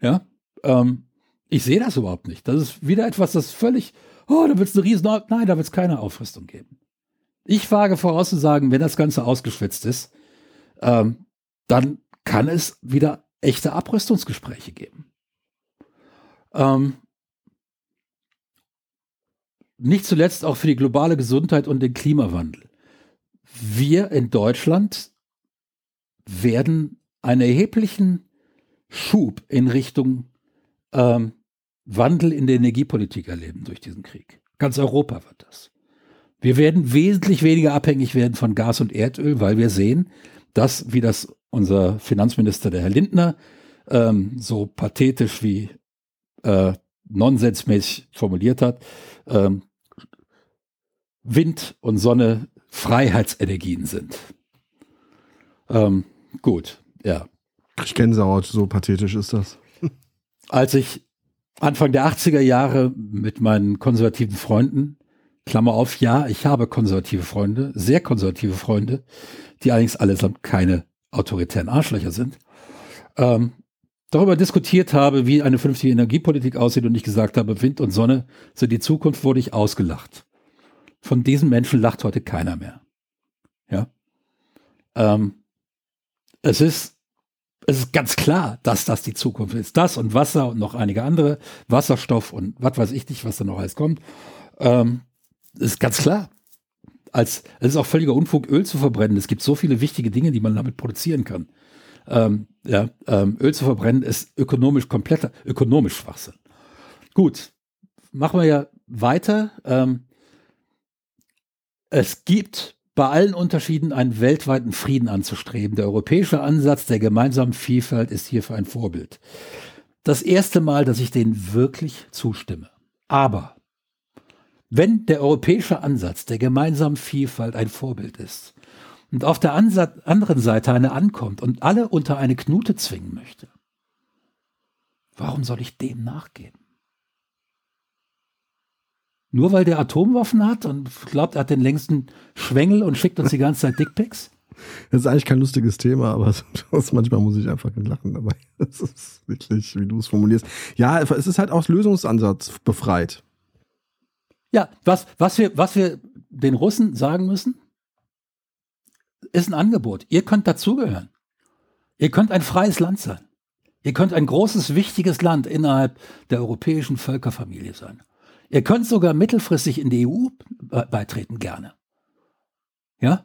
Ja, ähm, ich sehe das überhaupt nicht. Das ist wieder etwas, das völlig oh, da wird es eine riesen, nein, da wird es keine Aufrüstung geben. Ich wage vorauszusagen, wenn das Ganze ausgeschwitzt ist, ähm, dann kann es wieder echte Abrüstungsgespräche geben. Ähm, nicht zuletzt auch für die globale Gesundheit und den Klimawandel. Wir in Deutschland werden einen erheblichen Schub in Richtung ähm, Wandel in der Energiepolitik erleben durch diesen Krieg. Ganz Europa wird das. Wir werden wesentlich weniger abhängig werden von Gas und Erdöl, weil wir sehen, dass, wie das unser Finanzminister, der Herr Lindner, ähm, so pathetisch wie äh, nonsensmäßig formuliert hat, ähm, Wind und Sonne Freiheitsenergien sind. Ähm, gut, ja. Ich kenne Gänsehaut, so pathetisch ist das. Als ich Anfang der 80er Jahre mit meinen konservativen Freunden, Klammer auf, ja, ich habe konservative Freunde, sehr konservative Freunde, die allerdings allesamt keine autoritären Arschlöcher sind, ähm, darüber diskutiert habe, wie eine vernünftige Energiepolitik aussieht und ich gesagt habe, Wind und Sonne sind die Zukunft, wurde ich ausgelacht. Von diesen Menschen lacht heute keiner mehr. Ja. Ähm, es ist es ist ganz klar, dass das die Zukunft ist. Das und Wasser und noch einige andere, Wasserstoff und was weiß ich nicht, was da noch alles kommt. Ähm, ist ganz klar. Als, es ist auch völliger Unfug, Öl zu verbrennen. Es gibt so viele wichtige Dinge, die man damit produzieren kann. Ähm, ja, ähm, Öl zu verbrennen ist ökonomisch kompletter, ökonomisch Schwachsinn. Gut, machen wir ja weiter. Ähm, es gibt bei allen Unterschieden einen weltweiten Frieden anzustreben. Der europäische Ansatz der gemeinsamen Vielfalt ist hierfür ein Vorbild. Das erste Mal, dass ich denen wirklich zustimme. Aber wenn der europäische Ansatz der gemeinsamen Vielfalt ein Vorbild ist, und auf der anderen Seite eine ankommt und alle unter eine Knute zwingen möchte, warum soll ich dem nachgeben? Nur weil der Atomwaffen hat und glaubt, er hat den längsten Schwengel und schickt uns die ganze Zeit Dickpics? *laughs* Das ist eigentlich kein lustiges Thema, aber *laughs* manchmal muss ich einfach lachen dabei. *laughs* Das ist wirklich, wie du es formulierst. Ja, es ist halt auch Lösungsansatz befreit. Ja, was, was, wir, was wir den Russen sagen müssen, ist ein Angebot. Ihr könnt dazugehören. Ihr könnt ein freies Land sein. Ihr könnt ein großes, wichtiges Land innerhalb der europäischen Völkerfamilie sein. Ihr könnt sogar mittelfristig in die EU beitreten, gerne. Ja?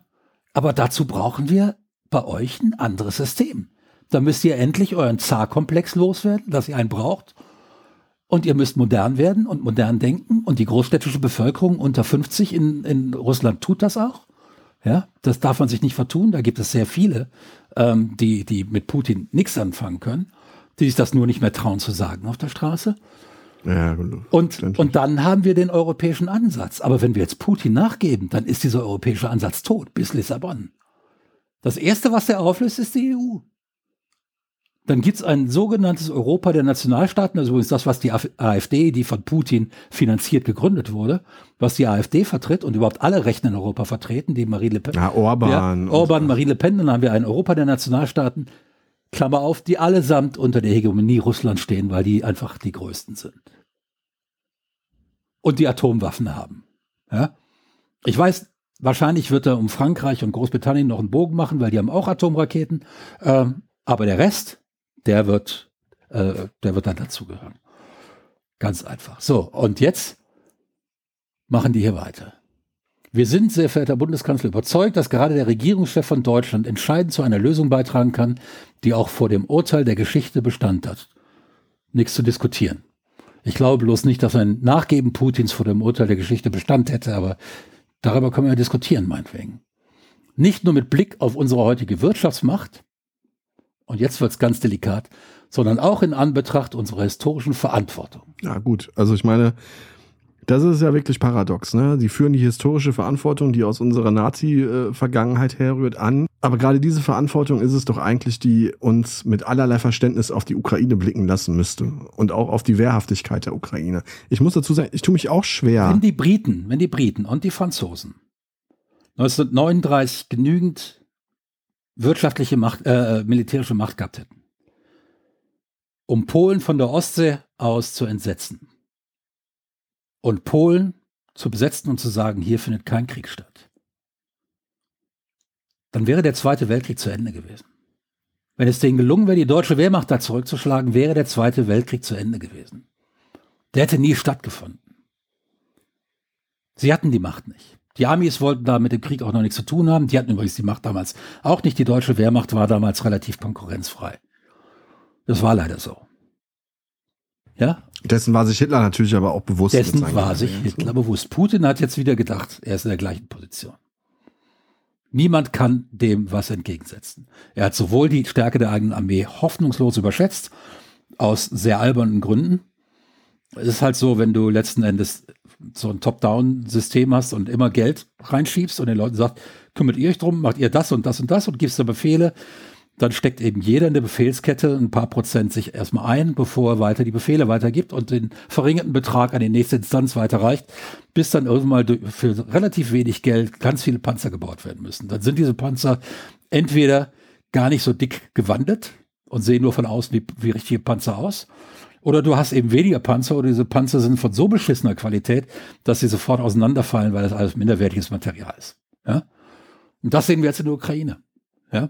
Aber dazu brauchen wir bei euch ein anderes System. Da müsst ihr endlich euren Zarkomplex loswerden, dass ihr einen braucht. Und ihr müsst modern werden und modern denken. Und die großstädtische Bevölkerung unter 50 in, in Russland tut das auch. Ja, das darf man sich nicht vertun. Da gibt es sehr viele, ähm, die, die mit Putin nichts anfangen können, die sich das nur nicht mehr trauen zu sagen auf der Straße. Ja, und, und dann haben wir den europäischen Ansatz. Aber wenn wir jetzt Putin nachgeben, dann ist dieser europäische Ansatz tot bis Lissabon. Das Erste, was der auflöst, ist die EU. Dann gibt es ein sogenanntes Europa der Nationalstaaten, also ist das, was die AfD, die von Putin finanziert gegründet wurde, was die AfD vertritt und überhaupt alle Rechten in Europa vertreten, die Marie Le Pen. Ja, Orban. Ja, Orban, Marie Le Pen, dann haben wir ein Europa der Nationalstaaten, Klammer auf, die allesamt unter der Hegemonie Russlands stehen, weil die einfach die größten sind. Und die Atomwaffen haben. Ja? Ich weiß, wahrscheinlich wird er um Frankreich und Großbritannien noch einen Bogen machen, weil die haben auch Atomraketen. Ähm, aber der Rest, der wird, äh, der wird dann dazugehören. Ganz einfach. So, und jetzt machen die hier weiter. Wir sind, sehr verehrter Bundeskanzler, überzeugt, dass gerade der Regierungschef von Deutschland entscheidend zu einer Lösung beitragen kann, die auch vor dem Urteil der Geschichte Bestand hat. Nichts zu diskutieren. Ich glaube bloß nicht, dass ein Nachgeben Putins vor dem Urteil der Geschichte Bestand hätte, aber darüber können wir diskutieren, meinetwegen. Nicht nur mit Blick auf unsere heutige Wirtschaftsmacht, und jetzt wird es ganz delikat, sondern auch in Anbetracht unserer historischen Verantwortung. Ja, gut. Also ich meine, das ist ja wirklich paradox. Ne? Die führen die historische Verantwortung, die aus unserer Nazi-Vergangenheit herrührt, an. Aber gerade diese Verantwortung ist es doch eigentlich, die uns mit allerlei Verständnis auf die Ukraine blicken lassen müsste. Und auch auf die Wehrhaftigkeit der Ukraine. Ich muss dazu sagen, ich tue mich auch schwer. Wenn die Briten, wenn die Briten und die Franzosen 1939 genügend wirtschaftliche Macht, äh, militärische Macht gehabt hätten, um Polen von der Ostsee aus zu entsetzen und Polen zu besetzen und zu sagen, hier findet kein Krieg statt, dann wäre der Zweite Weltkrieg zu Ende gewesen. Wenn es denen gelungen wäre, die deutsche Wehrmacht da zurückzuschlagen, wäre der Zweite Weltkrieg zu Ende gewesen. Der hätte nie stattgefunden. Sie hatten die Macht nicht. Die Amis wollten da mit dem Krieg auch noch nichts zu tun haben. Die hatten übrigens die Macht damals auch nicht. Die deutsche Wehrmacht war damals relativ konkurrenzfrei. Das war leider so. Ja? Dessen war sich Hitler natürlich aber auch bewusst. Dessen war sich Hitler bewusst. Putin hat jetzt wieder gedacht, er ist in der gleichen Position. Niemand kann dem was entgegensetzen. Er hat sowohl die Stärke der eigenen Armee hoffnungslos überschätzt, aus sehr albernen Gründen. Es ist halt so, wenn du letzten Endes so ein Top-Down-System hast und immer Geld reinschiebst und den Leuten sagst, kümmert ihr euch drum, macht ihr das und das und das und gibst da Befehle, dann steckt eben jeder in der Befehlskette ein paar Prozent sich erstmal ein, bevor er weiter die Befehle weitergibt und den verringerten Betrag an die nächste Instanz weiterreicht, bis dann irgendwann für relativ wenig Geld ganz viele Panzer gebaut werden müssen. Dann sind diese Panzer entweder gar nicht so dick gewandet und sehen nur von außen wie, wie richtige Panzer aus, oder du hast eben weniger Panzer oder diese Panzer sind von so beschissener Qualität, dass sie sofort auseinanderfallen, weil das alles minderwertiges Material ist. Ja? Und das sehen wir jetzt in der Ukraine. Ja?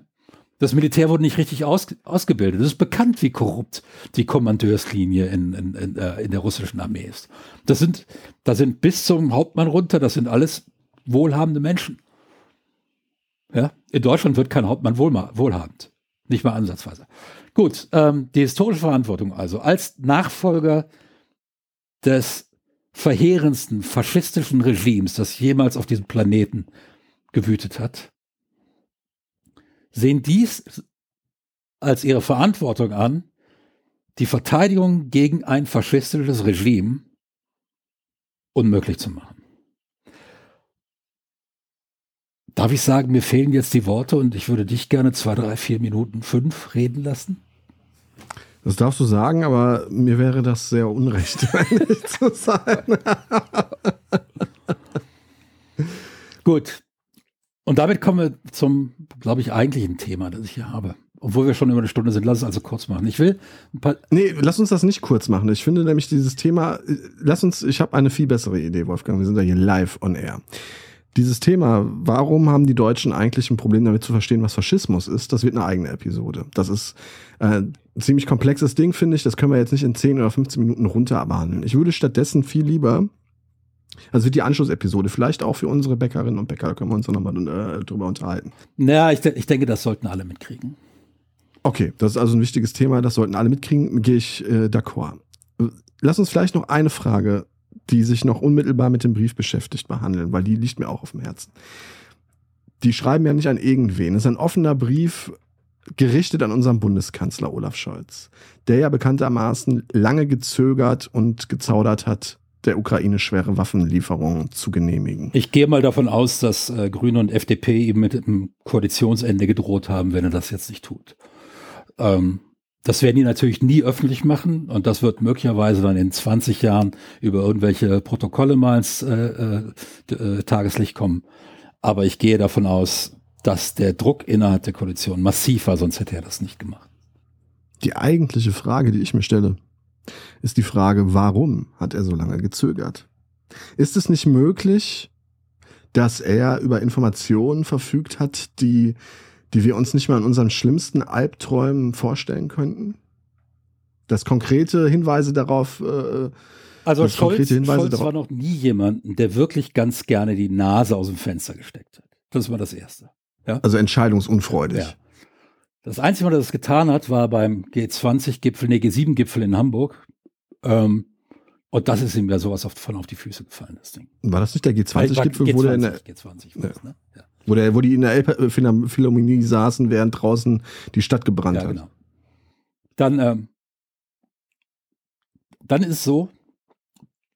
Das Militär wurde nicht richtig aus, ausgebildet. Es ist bekannt, wie korrupt die Kommandeurslinie in, in, in, äh, in der russischen Armee ist. Das sind, da sind bis zum Hauptmann runter, das sind alles wohlhabende Menschen. Ja? In Deutschland wird kein Hauptmann wohlhabend. Nicht mal ansatzweise. Gut, ähm, die historische Verantwortung also. Als Nachfolger des verheerendsten faschistischen Regimes, das jemals auf diesem Planeten gewütet hat, sehen dies als ihre Verantwortung an, die Verteidigung gegen ein faschistisches Regime unmöglich zu machen. darf ich sagen, mir fehlen jetzt die Worte und ich würde dich gerne zwei, drei, vier Minuten, fünf reden lassen? Das darfst du sagen, aber mir wäre das sehr unrecht, *laughs* zu sein. Gut. Und damit kommen wir zum, glaube ich, eigentlichen Thema, das ich hier habe. Obwohl wir schon über eine Stunde sind, lass es also kurz machen. Ich will ein paar. Nee, lass uns das nicht kurz machen. Ich finde nämlich dieses Thema, lass uns, ich habe eine viel bessere Idee, Wolfgang. Wir sind ja hier live on air. Dieses Thema, warum haben die Deutschen eigentlich ein Problem damit zu verstehen, was Faschismus ist, das wird eine eigene Episode. Das ist äh, ein ziemlich komplexes Ding, finde ich. Das können wir jetzt nicht in 10 oder 15 Minuten runter abhandeln. Ich würde stattdessen viel lieber also wird die Anschlussepisode vielleicht auch für unsere Bäckerinnen und Bäcker, da können wir uns nochmal äh, drüber unterhalten. Naja, ich, ich denke, das sollten alle mitkriegen. Okay, das ist also ein wichtiges Thema, das sollten alle mitkriegen, gehe ich äh, d'accord. Lass uns vielleicht noch eine Frage, die sich noch unmittelbar mit dem Brief beschäftigt, behandeln, weil die liegt mir auch auf dem Herzen. Die schreiben ja nicht an irgendwen. Es ist ein offener Brief gerichtet an unseren Bundeskanzler Olaf Scholz, der ja bekanntermaßen lange gezögert und gezaudert hat, der Ukraine schwere Waffenlieferungen zu genehmigen. Ich gehe mal davon aus, dass äh, Grüne und FDP eben mit dem Koalitionsende gedroht haben, wenn er das jetzt nicht tut. Ähm, das werden die natürlich nie öffentlich machen und das wird möglicherweise dann in 20 Jahren über irgendwelche Protokolle mal ins äh, äh, äh, Tageslicht kommen. Aber ich gehe davon aus, dass der Druck innerhalb der Koalition massiv war, sonst hätte er das nicht gemacht. Die eigentliche Frage, die ich mir stelle, ist die Frage, warum hat er so lange gezögert? Ist es nicht möglich, dass er über Informationen verfügt hat, die, die wir uns nicht mal in unseren schlimmsten Albträumen vorstellen könnten? Dass konkrete Hinweise darauf äh, also Scholz, Scholz war noch nie jemanden, der wirklich ganz gerne die Nase aus dem Fenster gesteckt hat. Das war das Erste. Ja? Also entscheidungsunfreudig. Ja. Das Einzige, was er das getan hat, war beim G20-Gipfel, nee, G7-Gipfel in Hamburg. Ähm, und das ist ihm ja sowas von auf die Füße gefallen, das Ding. War das nicht der G20-Gipfel, wo der in der, G20 ja. ne? ja. Wo, der, wo die in der äh, Philharmonie saßen, während draußen die Stadt gebrannt ja, genau. hat? Dann, ähm, dann ist es so,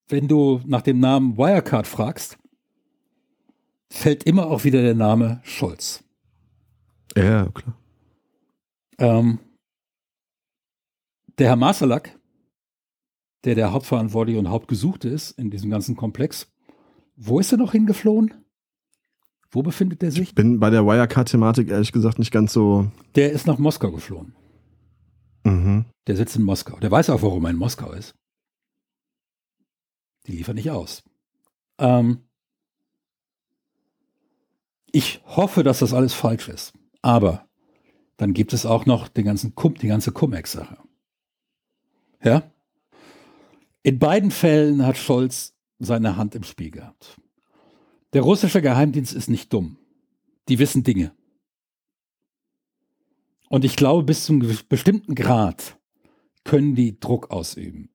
wenn du nach dem Namen Wirecard fragst, fällt immer auch wieder der Name Scholz. Ja, klar. Ähm, der Herr Masalak, der der Hauptverantwortliche und Hauptgesuchte ist in diesem ganzen Komplex, wo ist er noch hingeflohen? Wo befindet er sich? Ich bin bei der Wirecard-Thematik ehrlich gesagt nicht ganz so. Der ist nach Moskau geflohen. Mhm. Der sitzt in Moskau. Der weiß auch, warum er in Moskau ist. Die liefern nicht aus. Ähm ich hoffe, dass das alles falsch ist. Aber dann gibt es auch noch den ganzen Cum, die ganze Cum-Ex-Sache. Ja? In beiden Fällen hat Scholz seine Hand im Spiel gehabt. Der russische Geheimdienst ist nicht dumm. Die wissen Dinge. Und ich glaube, bis zu einem bestimmten Grad können die Druck ausüben.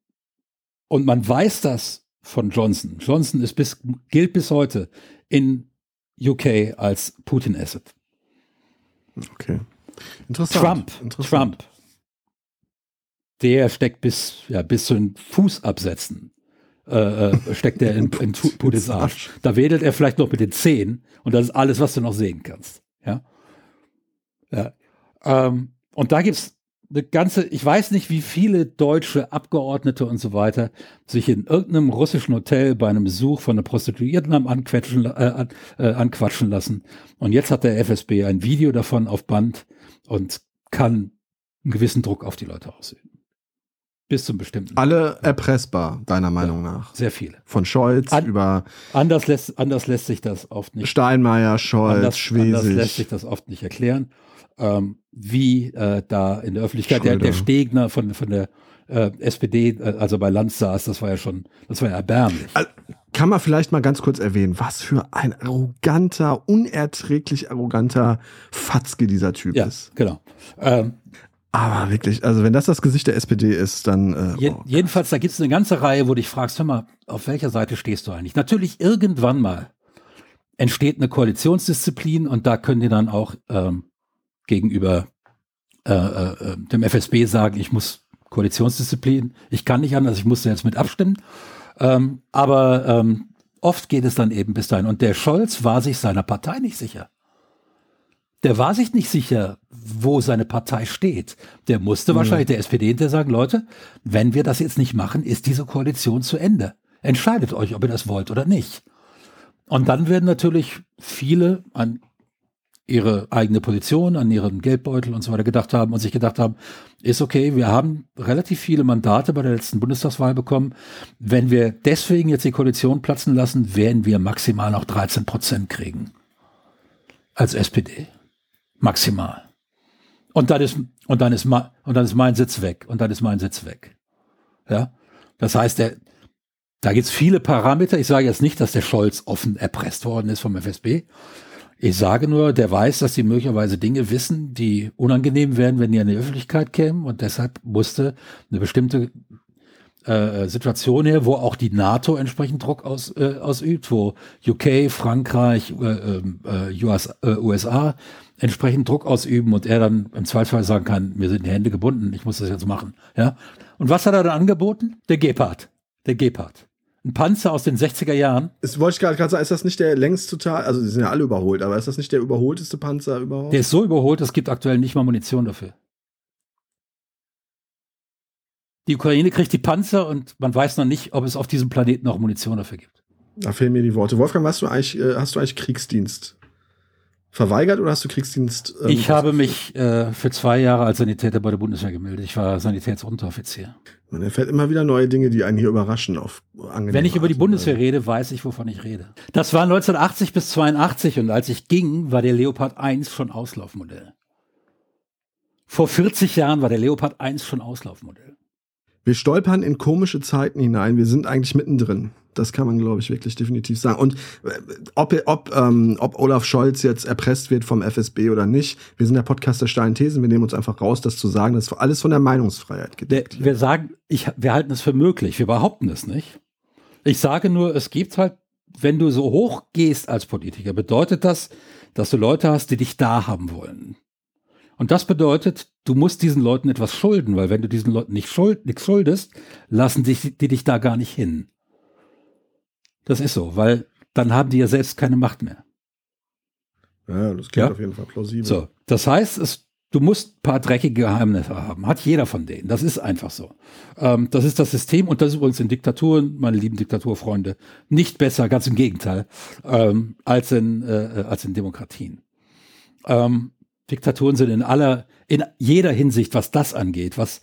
Und man weiß das von Johnson. Johnson ist bis, gilt bis heute in UK als Putin-Asset. Okay. Interessant. Trump, Interessant. Trump, der steckt bis, ja, bis zu den Fußabsätzen, äh, äh, steckt er in, in *laughs* Putins Arsch. Da wedelt er vielleicht noch mit den Zehen und das ist alles, was du noch sehen kannst. Ja. ja. Ähm, und da gibt es eine ganze, ich weiß nicht, wie viele deutsche Abgeordnete und so weiter sich in irgendeinem russischen Hotel bei einem Besuch von einer Prostituierten haben anquatschen, äh, äh, anquatschen lassen. Und jetzt hat der FSB ein Video davon auf Band, und kann einen gewissen Druck auf die Leute ausüben. Bis zum bestimmten. Alle erpressbar, deiner Meinung ja, nach. Sehr viele. Von Scholz An, über. Anders lässt, anders lässt sich das oft nicht. Steinmeier, Scholz, anders, Schwesig. Anders lässt sich das oft nicht erklären. Ähm, wie äh, da in der Öffentlichkeit der, der Stegner von, von der äh, SPD, äh, also bei Lanz saß, das war ja schon, das war ja erbärmlich. Kann man vielleicht mal ganz kurz erwähnen, was für ein arroganter, unerträglich arroganter Fatzke dieser Typ ja, ist. Genau. Ähm, aber wirklich, also wenn das das Gesicht der SPD ist, dann. Äh, je, oh, jedenfalls, da gibt es eine ganze Reihe, wo du dich fragst, hör mal, auf welcher Seite stehst du eigentlich? Natürlich, irgendwann mal entsteht eine Koalitionsdisziplin und da können die dann auch ähm, gegenüber äh, äh, dem FSB sagen, ich muss Koalitionsdisziplin. Ich kann nicht anders, ich musste jetzt mit abstimmen. Ähm, aber ähm, oft geht es dann eben bis dahin. Und der Scholz war sich seiner Partei nicht sicher. Der war sich nicht sicher, wo seine Partei steht. Der musste mhm. wahrscheinlich der SPD hinter sagen, Leute, wenn wir das jetzt nicht machen, ist diese Koalition zu Ende. Entscheidet euch, ob ihr das wollt oder nicht. Und dann werden natürlich viele an ihre eigene Position, an ihren Geldbeutel und so weiter gedacht haben und sich gedacht haben, ist okay, wir haben relativ viele Mandate bei der letzten Bundestagswahl bekommen. Wenn wir deswegen jetzt die Koalition platzen lassen, werden wir maximal noch 13 Prozent kriegen. Als SPD. Maximal. Und dann ist, und dann ist, und dann ist mein Sitz weg. Und dann ist mein Sitz weg. Ja. Das heißt, der, da gibt es viele Parameter. Ich sage jetzt nicht, dass der Scholz offen erpresst worden ist vom FSB. Ich sage nur, der weiß, dass sie möglicherweise Dinge wissen, die unangenehm wären, wenn die an die Öffentlichkeit kämen. Und deshalb musste eine bestimmte äh, Situation her, wo auch die NATO entsprechend Druck aus, äh, ausübt, wo UK, Frankreich, äh, ähm, äh, US, äh, USA entsprechend Druck ausüben und er dann im Zweifelsfall sagen kann, mir sind die Hände gebunden, ich muss das jetzt machen. Ja. Und was hat er dann angeboten? Der Gepard. Der Gepard. Ein Panzer aus den 60er Jahren. Das wollte ich gerade sagen, ist das nicht der längst total, also die sind ja alle überholt, aber ist das nicht der überholteste Panzer überhaupt? Der ist so überholt, es gibt aktuell nicht mal Munition dafür. Die Ukraine kriegt die Panzer und man weiß noch nicht, ob es auf diesem Planeten noch Munition dafür gibt. Da fehlen mir die Worte. Wolfgang, hast du eigentlich, äh, hast du eigentlich Kriegsdienst verweigert oder hast du Kriegsdienst? Ähm, ich habe mich äh, für zwei Jahre als Sanitäter bei der Bundeswehr gemeldet. Ich war Sanitätsunteroffizier. Man erfährt immer wieder neue Dinge, die einen hier überraschen. Auf Wenn ich über die Bundeswehr rede, weiß ich, wovon ich rede. Das war 1980 bis 82 und als ich ging, war der Leopard 1 schon Auslaufmodell. Vor 40 Jahren war der Leopard 1 schon Auslaufmodell. Wir stolpern in komische Zeiten hinein. Wir sind eigentlich mittendrin. Das kann man, glaube ich, wirklich definitiv sagen. Und äh, ob, ob, ähm, ob Olaf Scholz jetzt erpresst wird vom FSB oder nicht, wir sind der Podcast der steilen Thesen. Wir nehmen uns einfach raus, das zu sagen. Das ist alles von der Meinungsfreiheit gedeckt. Wir sagen, ich, wir halten es für möglich. Wir behaupten es nicht. Ich sage nur, es gibt halt, wenn du so hoch gehst als Politiker, bedeutet das, dass du Leute hast, die dich da haben wollen. Und das bedeutet, du musst diesen Leuten etwas schulden, weil wenn du diesen Leuten nicht schuld, nichts schuldest, lassen dich, die dich da gar nicht hin. Das ist so, weil dann haben die ja selbst keine Macht mehr. Ja, das klingt ja? auf jeden Fall plausibel. So, das heißt, es, du musst ein paar dreckige Geheimnisse haben. Hat jeder von denen. Das ist einfach so. Ähm, das ist das System und das ist übrigens in Diktaturen, meine lieben Diktaturfreunde, nicht besser, ganz im Gegenteil, ähm, als, in, äh, als in Demokratien. Ähm, Diktaturen sind in aller, in jeder Hinsicht, was das angeht, was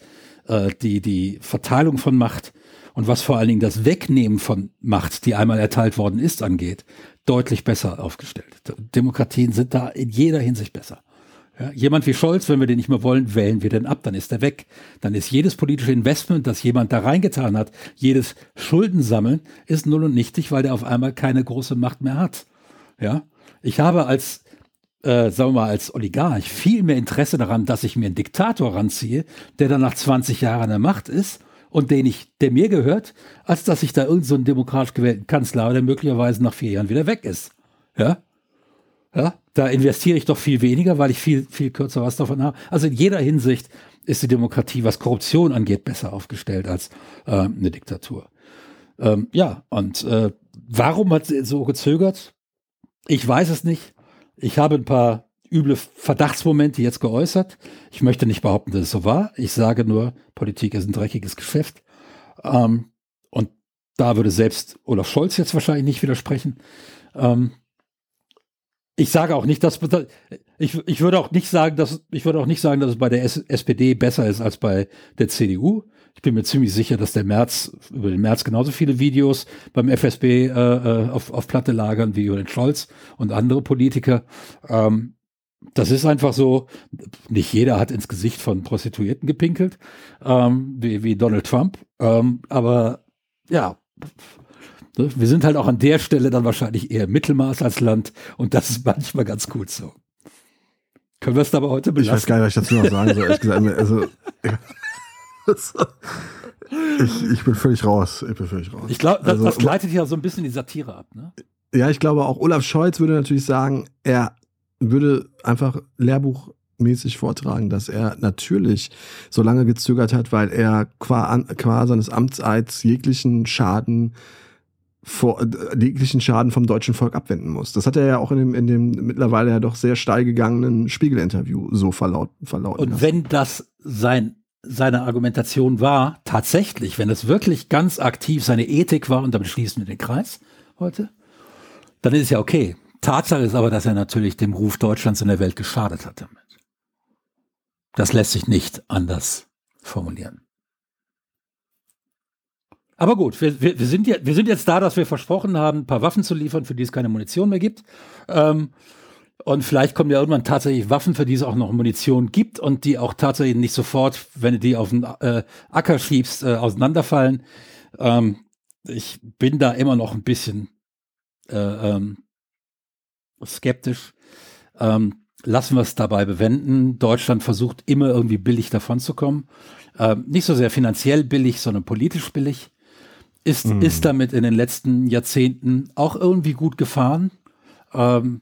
äh, die, die Verteilung von Macht und was vor allen Dingen das Wegnehmen von Macht, die einmal erteilt worden ist, angeht, deutlich besser aufgestellt. Demokratien sind da in jeder Hinsicht besser. Ja, jemand wie Scholz, wenn wir den nicht mehr wollen, wählen wir den ab, dann ist er weg. Dann ist jedes politische Investment, das jemand da reingetan hat, jedes Schuldensammeln, ist null und nichtig, weil der auf einmal keine große Macht mehr hat. Ja, ich habe als äh, sagen wir mal, als Oligarch viel mehr Interesse daran, dass ich mir einen Diktator ranziehe, der dann nach 20 Jahren an der Macht ist und den ich, der mir gehört, als dass ich da irgendeinen so demokratisch gewählten Kanzler habe, der möglicherweise nach vier Jahren wieder weg ist. Ja? Ja, da investiere ich doch viel weniger, weil ich viel, viel kürzer was davon habe. Also in jeder Hinsicht ist die Demokratie, was Korruption angeht, besser aufgestellt als äh, eine Diktatur. Ähm, ja, und äh, warum hat sie so gezögert? Ich weiß es nicht. Ich habe ein paar üble Verdachtsmomente jetzt geäußert. Ich möchte nicht behaupten, dass es so war. Ich sage nur, Politik ist ein dreckiges Geschäft. Ähm, und da würde selbst Olaf Scholz jetzt wahrscheinlich nicht widersprechen. Ähm, ich sage auch nicht, dass ich, ich würde auch nicht sagen, dass ich würde auch nicht sagen, dass es bei der S SPD besser ist als bei der CDU. Ich bin mir ziemlich sicher, dass der März über den März genauso viele Videos beim FSB äh, äh, auf, auf Platte lagern wie über den Scholz und andere Politiker. Ähm, das ist einfach so, nicht jeder hat ins Gesicht von Prostituierten gepinkelt, ähm, wie, wie Donald Trump. Ähm, aber ja, ne, wir sind halt auch an der Stelle dann wahrscheinlich eher Mittelmaß als Land und das ist manchmal ganz gut so. Können wir es aber heute belassen? Ich weiß gar nicht, was ich dazu noch sagen soll. Gesagt, *laughs* also, ich, ich bin völlig raus. Ich bin völlig raus. Ich glaube, das, also, das gleitet ja so ein bisschen die Satire ab. Ne? Ja, ich glaube auch Olaf Scholz würde natürlich sagen, er würde einfach lehrbuchmäßig vortragen, dass er natürlich so lange gezögert hat, weil er qua, qua seines Amtseids jeglichen Schaden vor äh, jeglichen Schaden vom deutschen Volk abwenden muss. Das hat er ja auch in dem, in dem mittlerweile ja doch sehr steil gegangenen Spiegel-Interview so verlaut, verlauten Und wenn das sein seine Argumentation war, tatsächlich, wenn es wirklich ganz aktiv seine Ethik war, und damit schließen wir den Kreis heute, dann ist es ja okay. Tatsache ist aber, dass er natürlich dem Ruf Deutschlands in der Welt geschadet hat damit. Das lässt sich nicht anders formulieren. Aber gut, wir, wir, wir, sind ja, wir sind jetzt da, dass wir versprochen haben, ein paar Waffen zu liefern, für die es keine Munition mehr gibt. Ähm, und vielleicht kommen ja irgendwann tatsächlich Waffen, für die es auch noch Munition gibt und die auch tatsächlich nicht sofort, wenn du die auf den äh, Acker schiebst, äh, auseinanderfallen. Ähm, ich bin da immer noch ein bisschen äh, ähm, skeptisch. Ähm, lassen wir es dabei bewenden. Deutschland versucht immer irgendwie billig davon zu kommen. Ähm, nicht so sehr finanziell billig, sondern politisch billig. Ist, mm. ist damit in den letzten Jahrzehnten auch irgendwie gut gefahren. Ähm,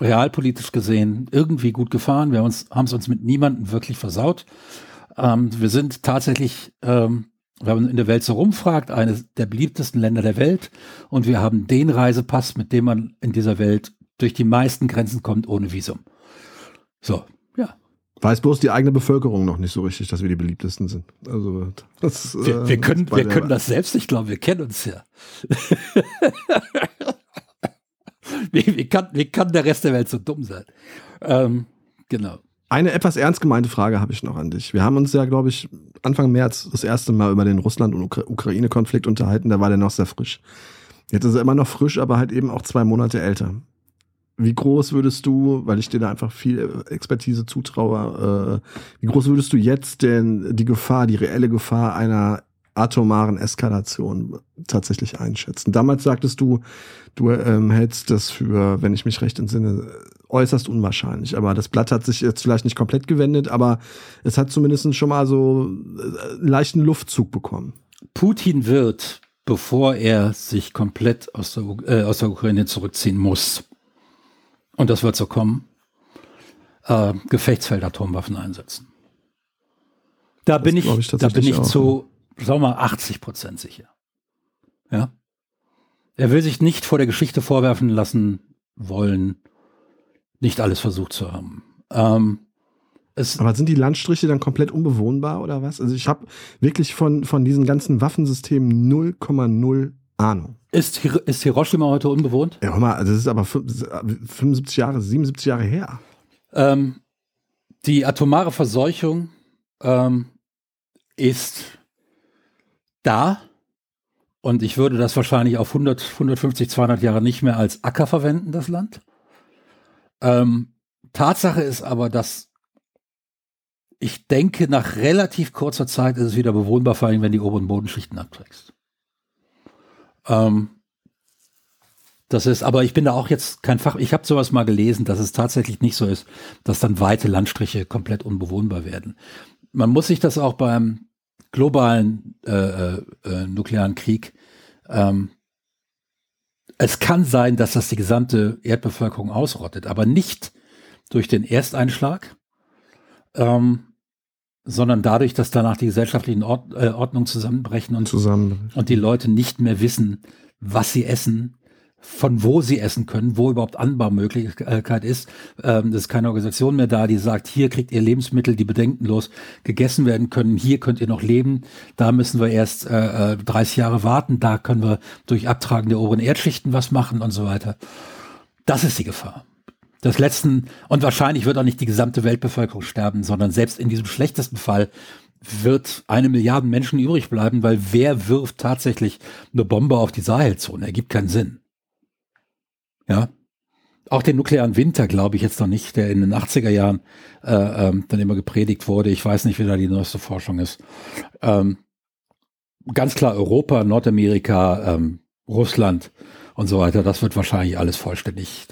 realpolitisch gesehen irgendwie gut gefahren. Wir haben es uns mit niemandem wirklich versaut. Ähm, wir sind tatsächlich, ähm, wenn man in der Welt so rumfragt, eines der beliebtesten Länder der Welt. Und wir haben den Reisepass, mit dem man in dieser Welt durch die meisten Grenzen kommt ohne Visum. So, ja. Weiß bloß die eigene Bevölkerung noch nicht so richtig, dass wir die beliebtesten sind. Also das, wir, wir äh, können, wir können das selbst. Ich glaube, wir kennen uns ja. *laughs* wie, wie, kann, wie kann der Rest der Welt so dumm sein? Ähm, genau. Eine etwas ernst gemeinte Frage habe ich noch an dich. Wir haben uns ja, glaube ich, Anfang März das erste Mal über den Russland- und Ukra Ukraine-Konflikt unterhalten. Da war der noch sehr frisch. Jetzt ist er immer noch frisch, aber halt eben auch zwei Monate älter. Wie groß würdest du, weil ich dir da einfach viel Expertise zutraue, äh, wie groß würdest du jetzt denn die Gefahr, die reelle Gefahr einer atomaren Eskalation tatsächlich einschätzen. Damals sagtest du, du ähm, hältst das für, wenn ich mich recht entsinne, äußerst unwahrscheinlich. Aber das Blatt hat sich jetzt vielleicht nicht komplett gewendet, aber es hat zumindest schon mal so äh, einen leichten Luftzug bekommen. Putin wird, bevor er sich komplett aus der, äh, aus der Ukraine zurückziehen muss, und das wird so kommen, äh, Gefechtsfeldatomwaffen einsetzen. Da das bin ich, ich da bin ich zu sagen wir mal 80 Prozent sicher. Ja. Er will sich nicht vor der Geschichte vorwerfen lassen wollen, nicht alles versucht zu haben. Ähm, aber sind die Landstriche dann komplett unbewohnbar oder was? Also ich habe wirklich von, von diesen ganzen Waffensystemen 0,0 Ahnung. Ist, ist Hiroshima heute unbewohnt? Ja, hör mal, das ist aber 75 Jahre, 77 Jahre her. Ähm, die atomare Verseuchung ähm, ist da. Und ich würde das wahrscheinlich auf 100, 150, 200 Jahre nicht mehr als Acker verwenden, das Land. Ähm, Tatsache ist aber, dass ich denke, nach relativ kurzer Zeit ist es wieder bewohnbar, vor allem wenn die oberen Bodenschichten abträgst. Ähm, das ist, aber ich bin da auch jetzt kein Fach. Ich habe sowas mal gelesen, dass es tatsächlich nicht so ist, dass dann weite Landstriche komplett unbewohnbar werden. Man muss sich das auch beim globalen äh, äh, äh, nuklearen Krieg. Ähm, es kann sein, dass das die gesamte Erdbevölkerung ausrottet, aber nicht durch den Ersteinschlag, ähm, sondern dadurch, dass danach die gesellschaftlichen Ord äh, Ordnungen zusammenbrechen und, Zusammen. und die Leute nicht mehr wissen, was sie essen, von wo sie essen können, wo überhaupt Anbaumöglichkeit ist. Ähm, es ist keine Organisation mehr da, die sagt, hier kriegt ihr Lebensmittel, die bedenkenlos gegessen werden können, hier könnt ihr noch leben, da müssen wir erst äh, 30 äh, Jahre warten, da können wir durch Abtragen der oberen Erdschichten was machen und so weiter. Das ist die Gefahr. Das letzten, und wahrscheinlich wird auch nicht die gesamte Weltbevölkerung sterben, sondern selbst in diesem schlechtesten Fall wird eine Milliarde Menschen übrig bleiben, weil wer wirft tatsächlich eine Bombe auf die Sahelzone? Ergibt keinen Sinn. Ja. Auch den nuklearen Winter glaube ich jetzt noch nicht, der in den 80er Jahren äh, ähm, dann immer gepredigt wurde. Ich weiß nicht, wie da die neueste Forschung ist. Ähm, ganz klar Europa, Nordamerika, ähm, Russland und so weiter, das wird wahrscheinlich alles vollständig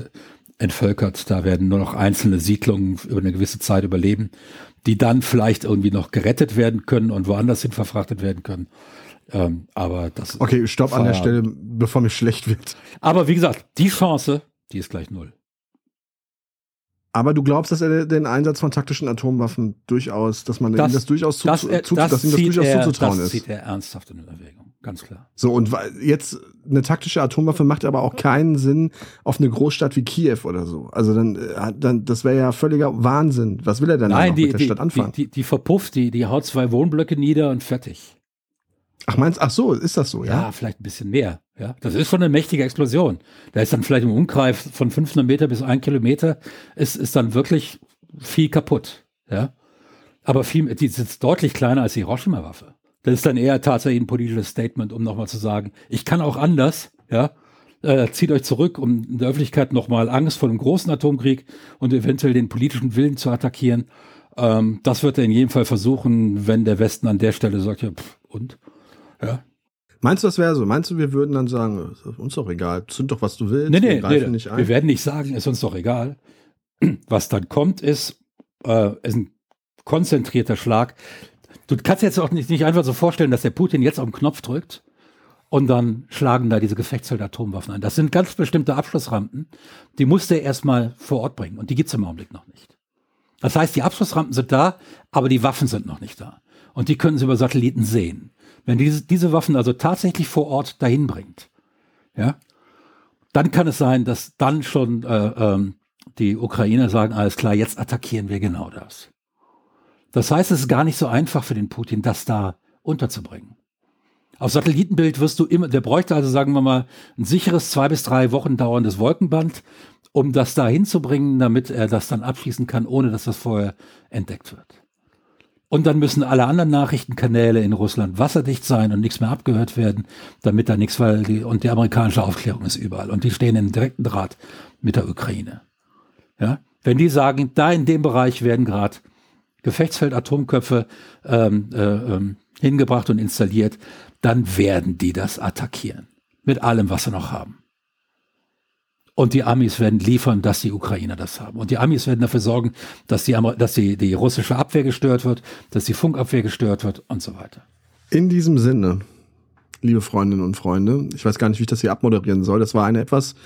entvölkert. Da werden nur noch einzelne Siedlungen über eine gewisse Zeit überleben, die dann vielleicht irgendwie noch gerettet werden können und woanders hin verfrachtet werden können. Ähm, aber das Okay, stopp an der Stelle, bevor mir schlecht wird. Aber wie gesagt, die Chance, die ist gleich null. Aber du glaubst, dass er den Einsatz von taktischen Atomwaffen durchaus, dass man das, ihm das durchaus zu, das, zu, das, dass ihm das durchaus er, zuzutrauen das ist. Das zieht er ernsthaft in Erwägung. ganz klar. So, und jetzt eine taktische Atomwaffe macht aber auch keinen Sinn auf eine Großstadt wie Kiew oder so. Also dann, äh, dann das wäre ja völliger Wahnsinn. Was will er denn Nein, die, mit der die, Stadt anfangen? Die, die, die verpufft, die, die haut zwei Wohnblöcke nieder und fertig. Ach, meinst ach so, ist das so, ja? Ja, vielleicht ein bisschen mehr. Ja, das ist schon eine mächtige Explosion. Da ist dann vielleicht im Umkreis von 500 Meter bis ein Kilometer ist, ist dann wirklich viel kaputt. Ja, aber viel, die ist deutlich kleiner als die Hiroshima-Waffe. Das ist dann eher tatsächlich ein politisches Statement, um nochmal zu sagen, ich kann auch anders, ja, äh, zieht euch zurück, um in der Öffentlichkeit nochmal Angst vor einem großen Atomkrieg und eventuell den politischen Willen zu attackieren. Ähm, das wird er in jedem Fall versuchen, wenn der Westen an der Stelle sagt, ja, pff, und? Ja. Meinst du, das wäre so? Meinst du, wir würden dann sagen, ist uns doch egal, zünd doch, was du willst, nee, nee, wir nee, nicht ein. Wir werden nicht sagen, ist uns doch egal. *clears throat* Was dann kommt, ist, äh, ist ein konzentrierter Schlag. Du kannst jetzt auch nicht, nicht einfach so vorstellen, dass der Putin jetzt auf den Knopf drückt und dann schlagen da diese Gefechtsfeld-Atomwaffen ein. Das sind ganz bestimmte Abschlussrampen, die musste er erstmal vor Ort bringen und die gibt's im Augenblick noch nicht. Das heißt, die Abschlussrampen sind da, aber die Waffen sind noch nicht da. Und die können sie über Satelliten sehen. Wenn diese, diese Waffen also tatsächlich vor Ort dahin bringt, ja, dann kann es sein, dass dann schon äh, ähm, die Ukrainer sagen, alles klar, jetzt attackieren wir genau das. Das heißt, es ist gar nicht so einfach für den Putin, das da unterzubringen. Auf Satellitenbild wirst du immer, der bräuchte also, sagen wir mal, ein sicheres zwei bis drei Wochen dauerndes Wolkenband, um das da hinzubringen, damit er das dann abschließen kann, ohne dass das vorher entdeckt wird. Und dann müssen alle anderen Nachrichtenkanäle in Russland wasserdicht sein und nichts mehr abgehört werden, damit da nichts, weil die, und die amerikanische Aufklärung ist überall und die stehen in direkten Draht mit der Ukraine. Ja, wenn die sagen, da in dem Bereich werden gerade Gefechtsfeld-Atomköpfe ähm, äh, ähm, hingebracht und installiert, dann werden die das attackieren. Mit allem, was sie noch haben. Und die Amis werden liefern, dass die Ukrainer das haben. Und die Amis werden dafür sorgen, dass die, dass die, die russische Abwehr gestört wird, dass die Funkabwehr gestört wird und so weiter. In diesem Sinne, liebe Freundinnen und Freunde, ich weiß gar nicht, wie ich das hier abmoderieren soll. Das war eine etwas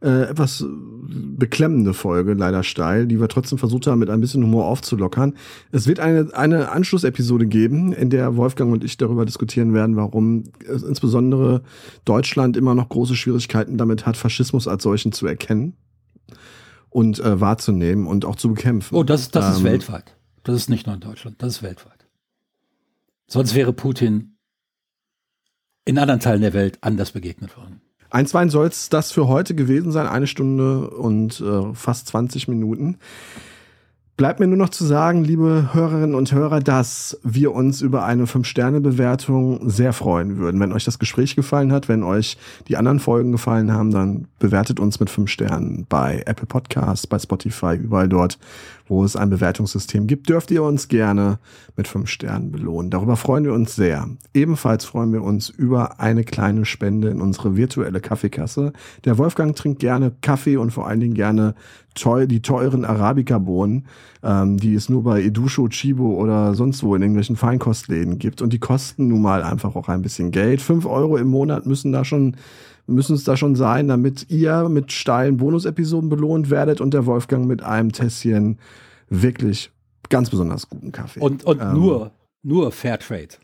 äh, etwas beklemmende Folge, leider steil, die wir trotzdem versucht haben, mit ein bisschen Humor aufzulockern. Es wird eine, eine Anschlussepisode geben, in der Wolfgang und ich darüber diskutieren werden, warum insbesondere Deutschland immer noch große Schwierigkeiten damit hat, Faschismus als solchen zu erkennen und äh, wahrzunehmen und auch zu bekämpfen. Oh, das, das ähm, ist weltweit. Das ist nicht nur in Deutschland, das ist weltweit. Sonst wäre Putin in anderen Teilen der Welt anders begegnet worden. Einstweilen soll es das für heute gewesen sein, eine Stunde und äh, fast 20 Minuten. Bleibt mir nur noch zu sagen, liebe Hörerinnen und Hörer, dass wir uns über eine 5-Sterne-Bewertung sehr freuen würden. Wenn euch das Gespräch gefallen hat, wenn euch die anderen Folgen gefallen haben, dann bewertet uns mit 5 Sternen bei Apple Podcasts, bei Spotify, überall dort, wo es ein Bewertungssystem gibt, dürft ihr uns gerne mit fünf Sternen belohnen. Darüber freuen wir uns sehr. Ebenfalls freuen wir uns über eine kleine Spende in unsere virtuelle Kaffeekasse. Der Wolfgang trinkt gerne Kaffee und vor allen Dingen gerne teuer, die teuren Arabica-Bohnen, ähm, die es nur bei Edusho, Chibo oder sonst wo in irgendwelchen Feinkostläden gibt. Und die kosten nun mal einfach auch ein bisschen Geld. Fünf Euro im Monat müssen da schon müssen es da schon sein, damit ihr mit steilen Bonus-Episoden belohnt werdet und der Wolfgang mit einem Tässchen wirklich ganz besonders guten Kaffee. Und, und ähm, nur, nur Fairtrade.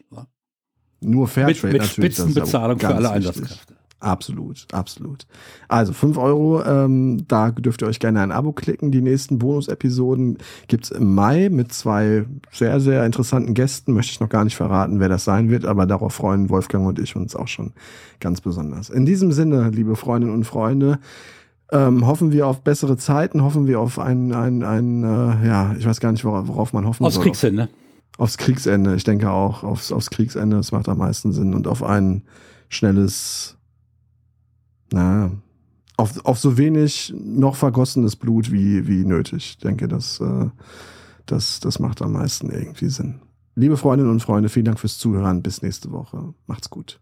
Nur Fairtrade mit, mit Spitzenbezahlung für alle Einsatzkräfte. Absolut, absolut. Also 5 Euro, ähm, da dürft ihr euch gerne ein Abo klicken. Die nächsten Bonus-Episoden gibt's im Mai mit zwei sehr, sehr interessanten Gästen. Möchte ich noch gar nicht verraten, wer das sein wird, aber darauf freuen Wolfgang und ich uns auch schon ganz besonders. In diesem Sinne, liebe Freundinnen und Freunde, ähm, hoffen wir auf bessere Zeiten, hoffen wir auf ein, ein, ein äh, ja, ich weiß gar nicht, worauf, worauf man hoffen Aufs soll. Kriegsende. Aufs Kriegsende, ich denke auch, aufs, aufs Kriegsende, das macht am meisten Sinn und auf ein schnelles na, auf, auf so wenig noch vergossenes Blut wie, wie nötig. Ich denke, das, äh, das, das macht am meisten irgendwie Sinn. Liebe Freundinnen und Freunde, vielen Dank fürs Zuhören. Bis nächste Woche. Macht's gut.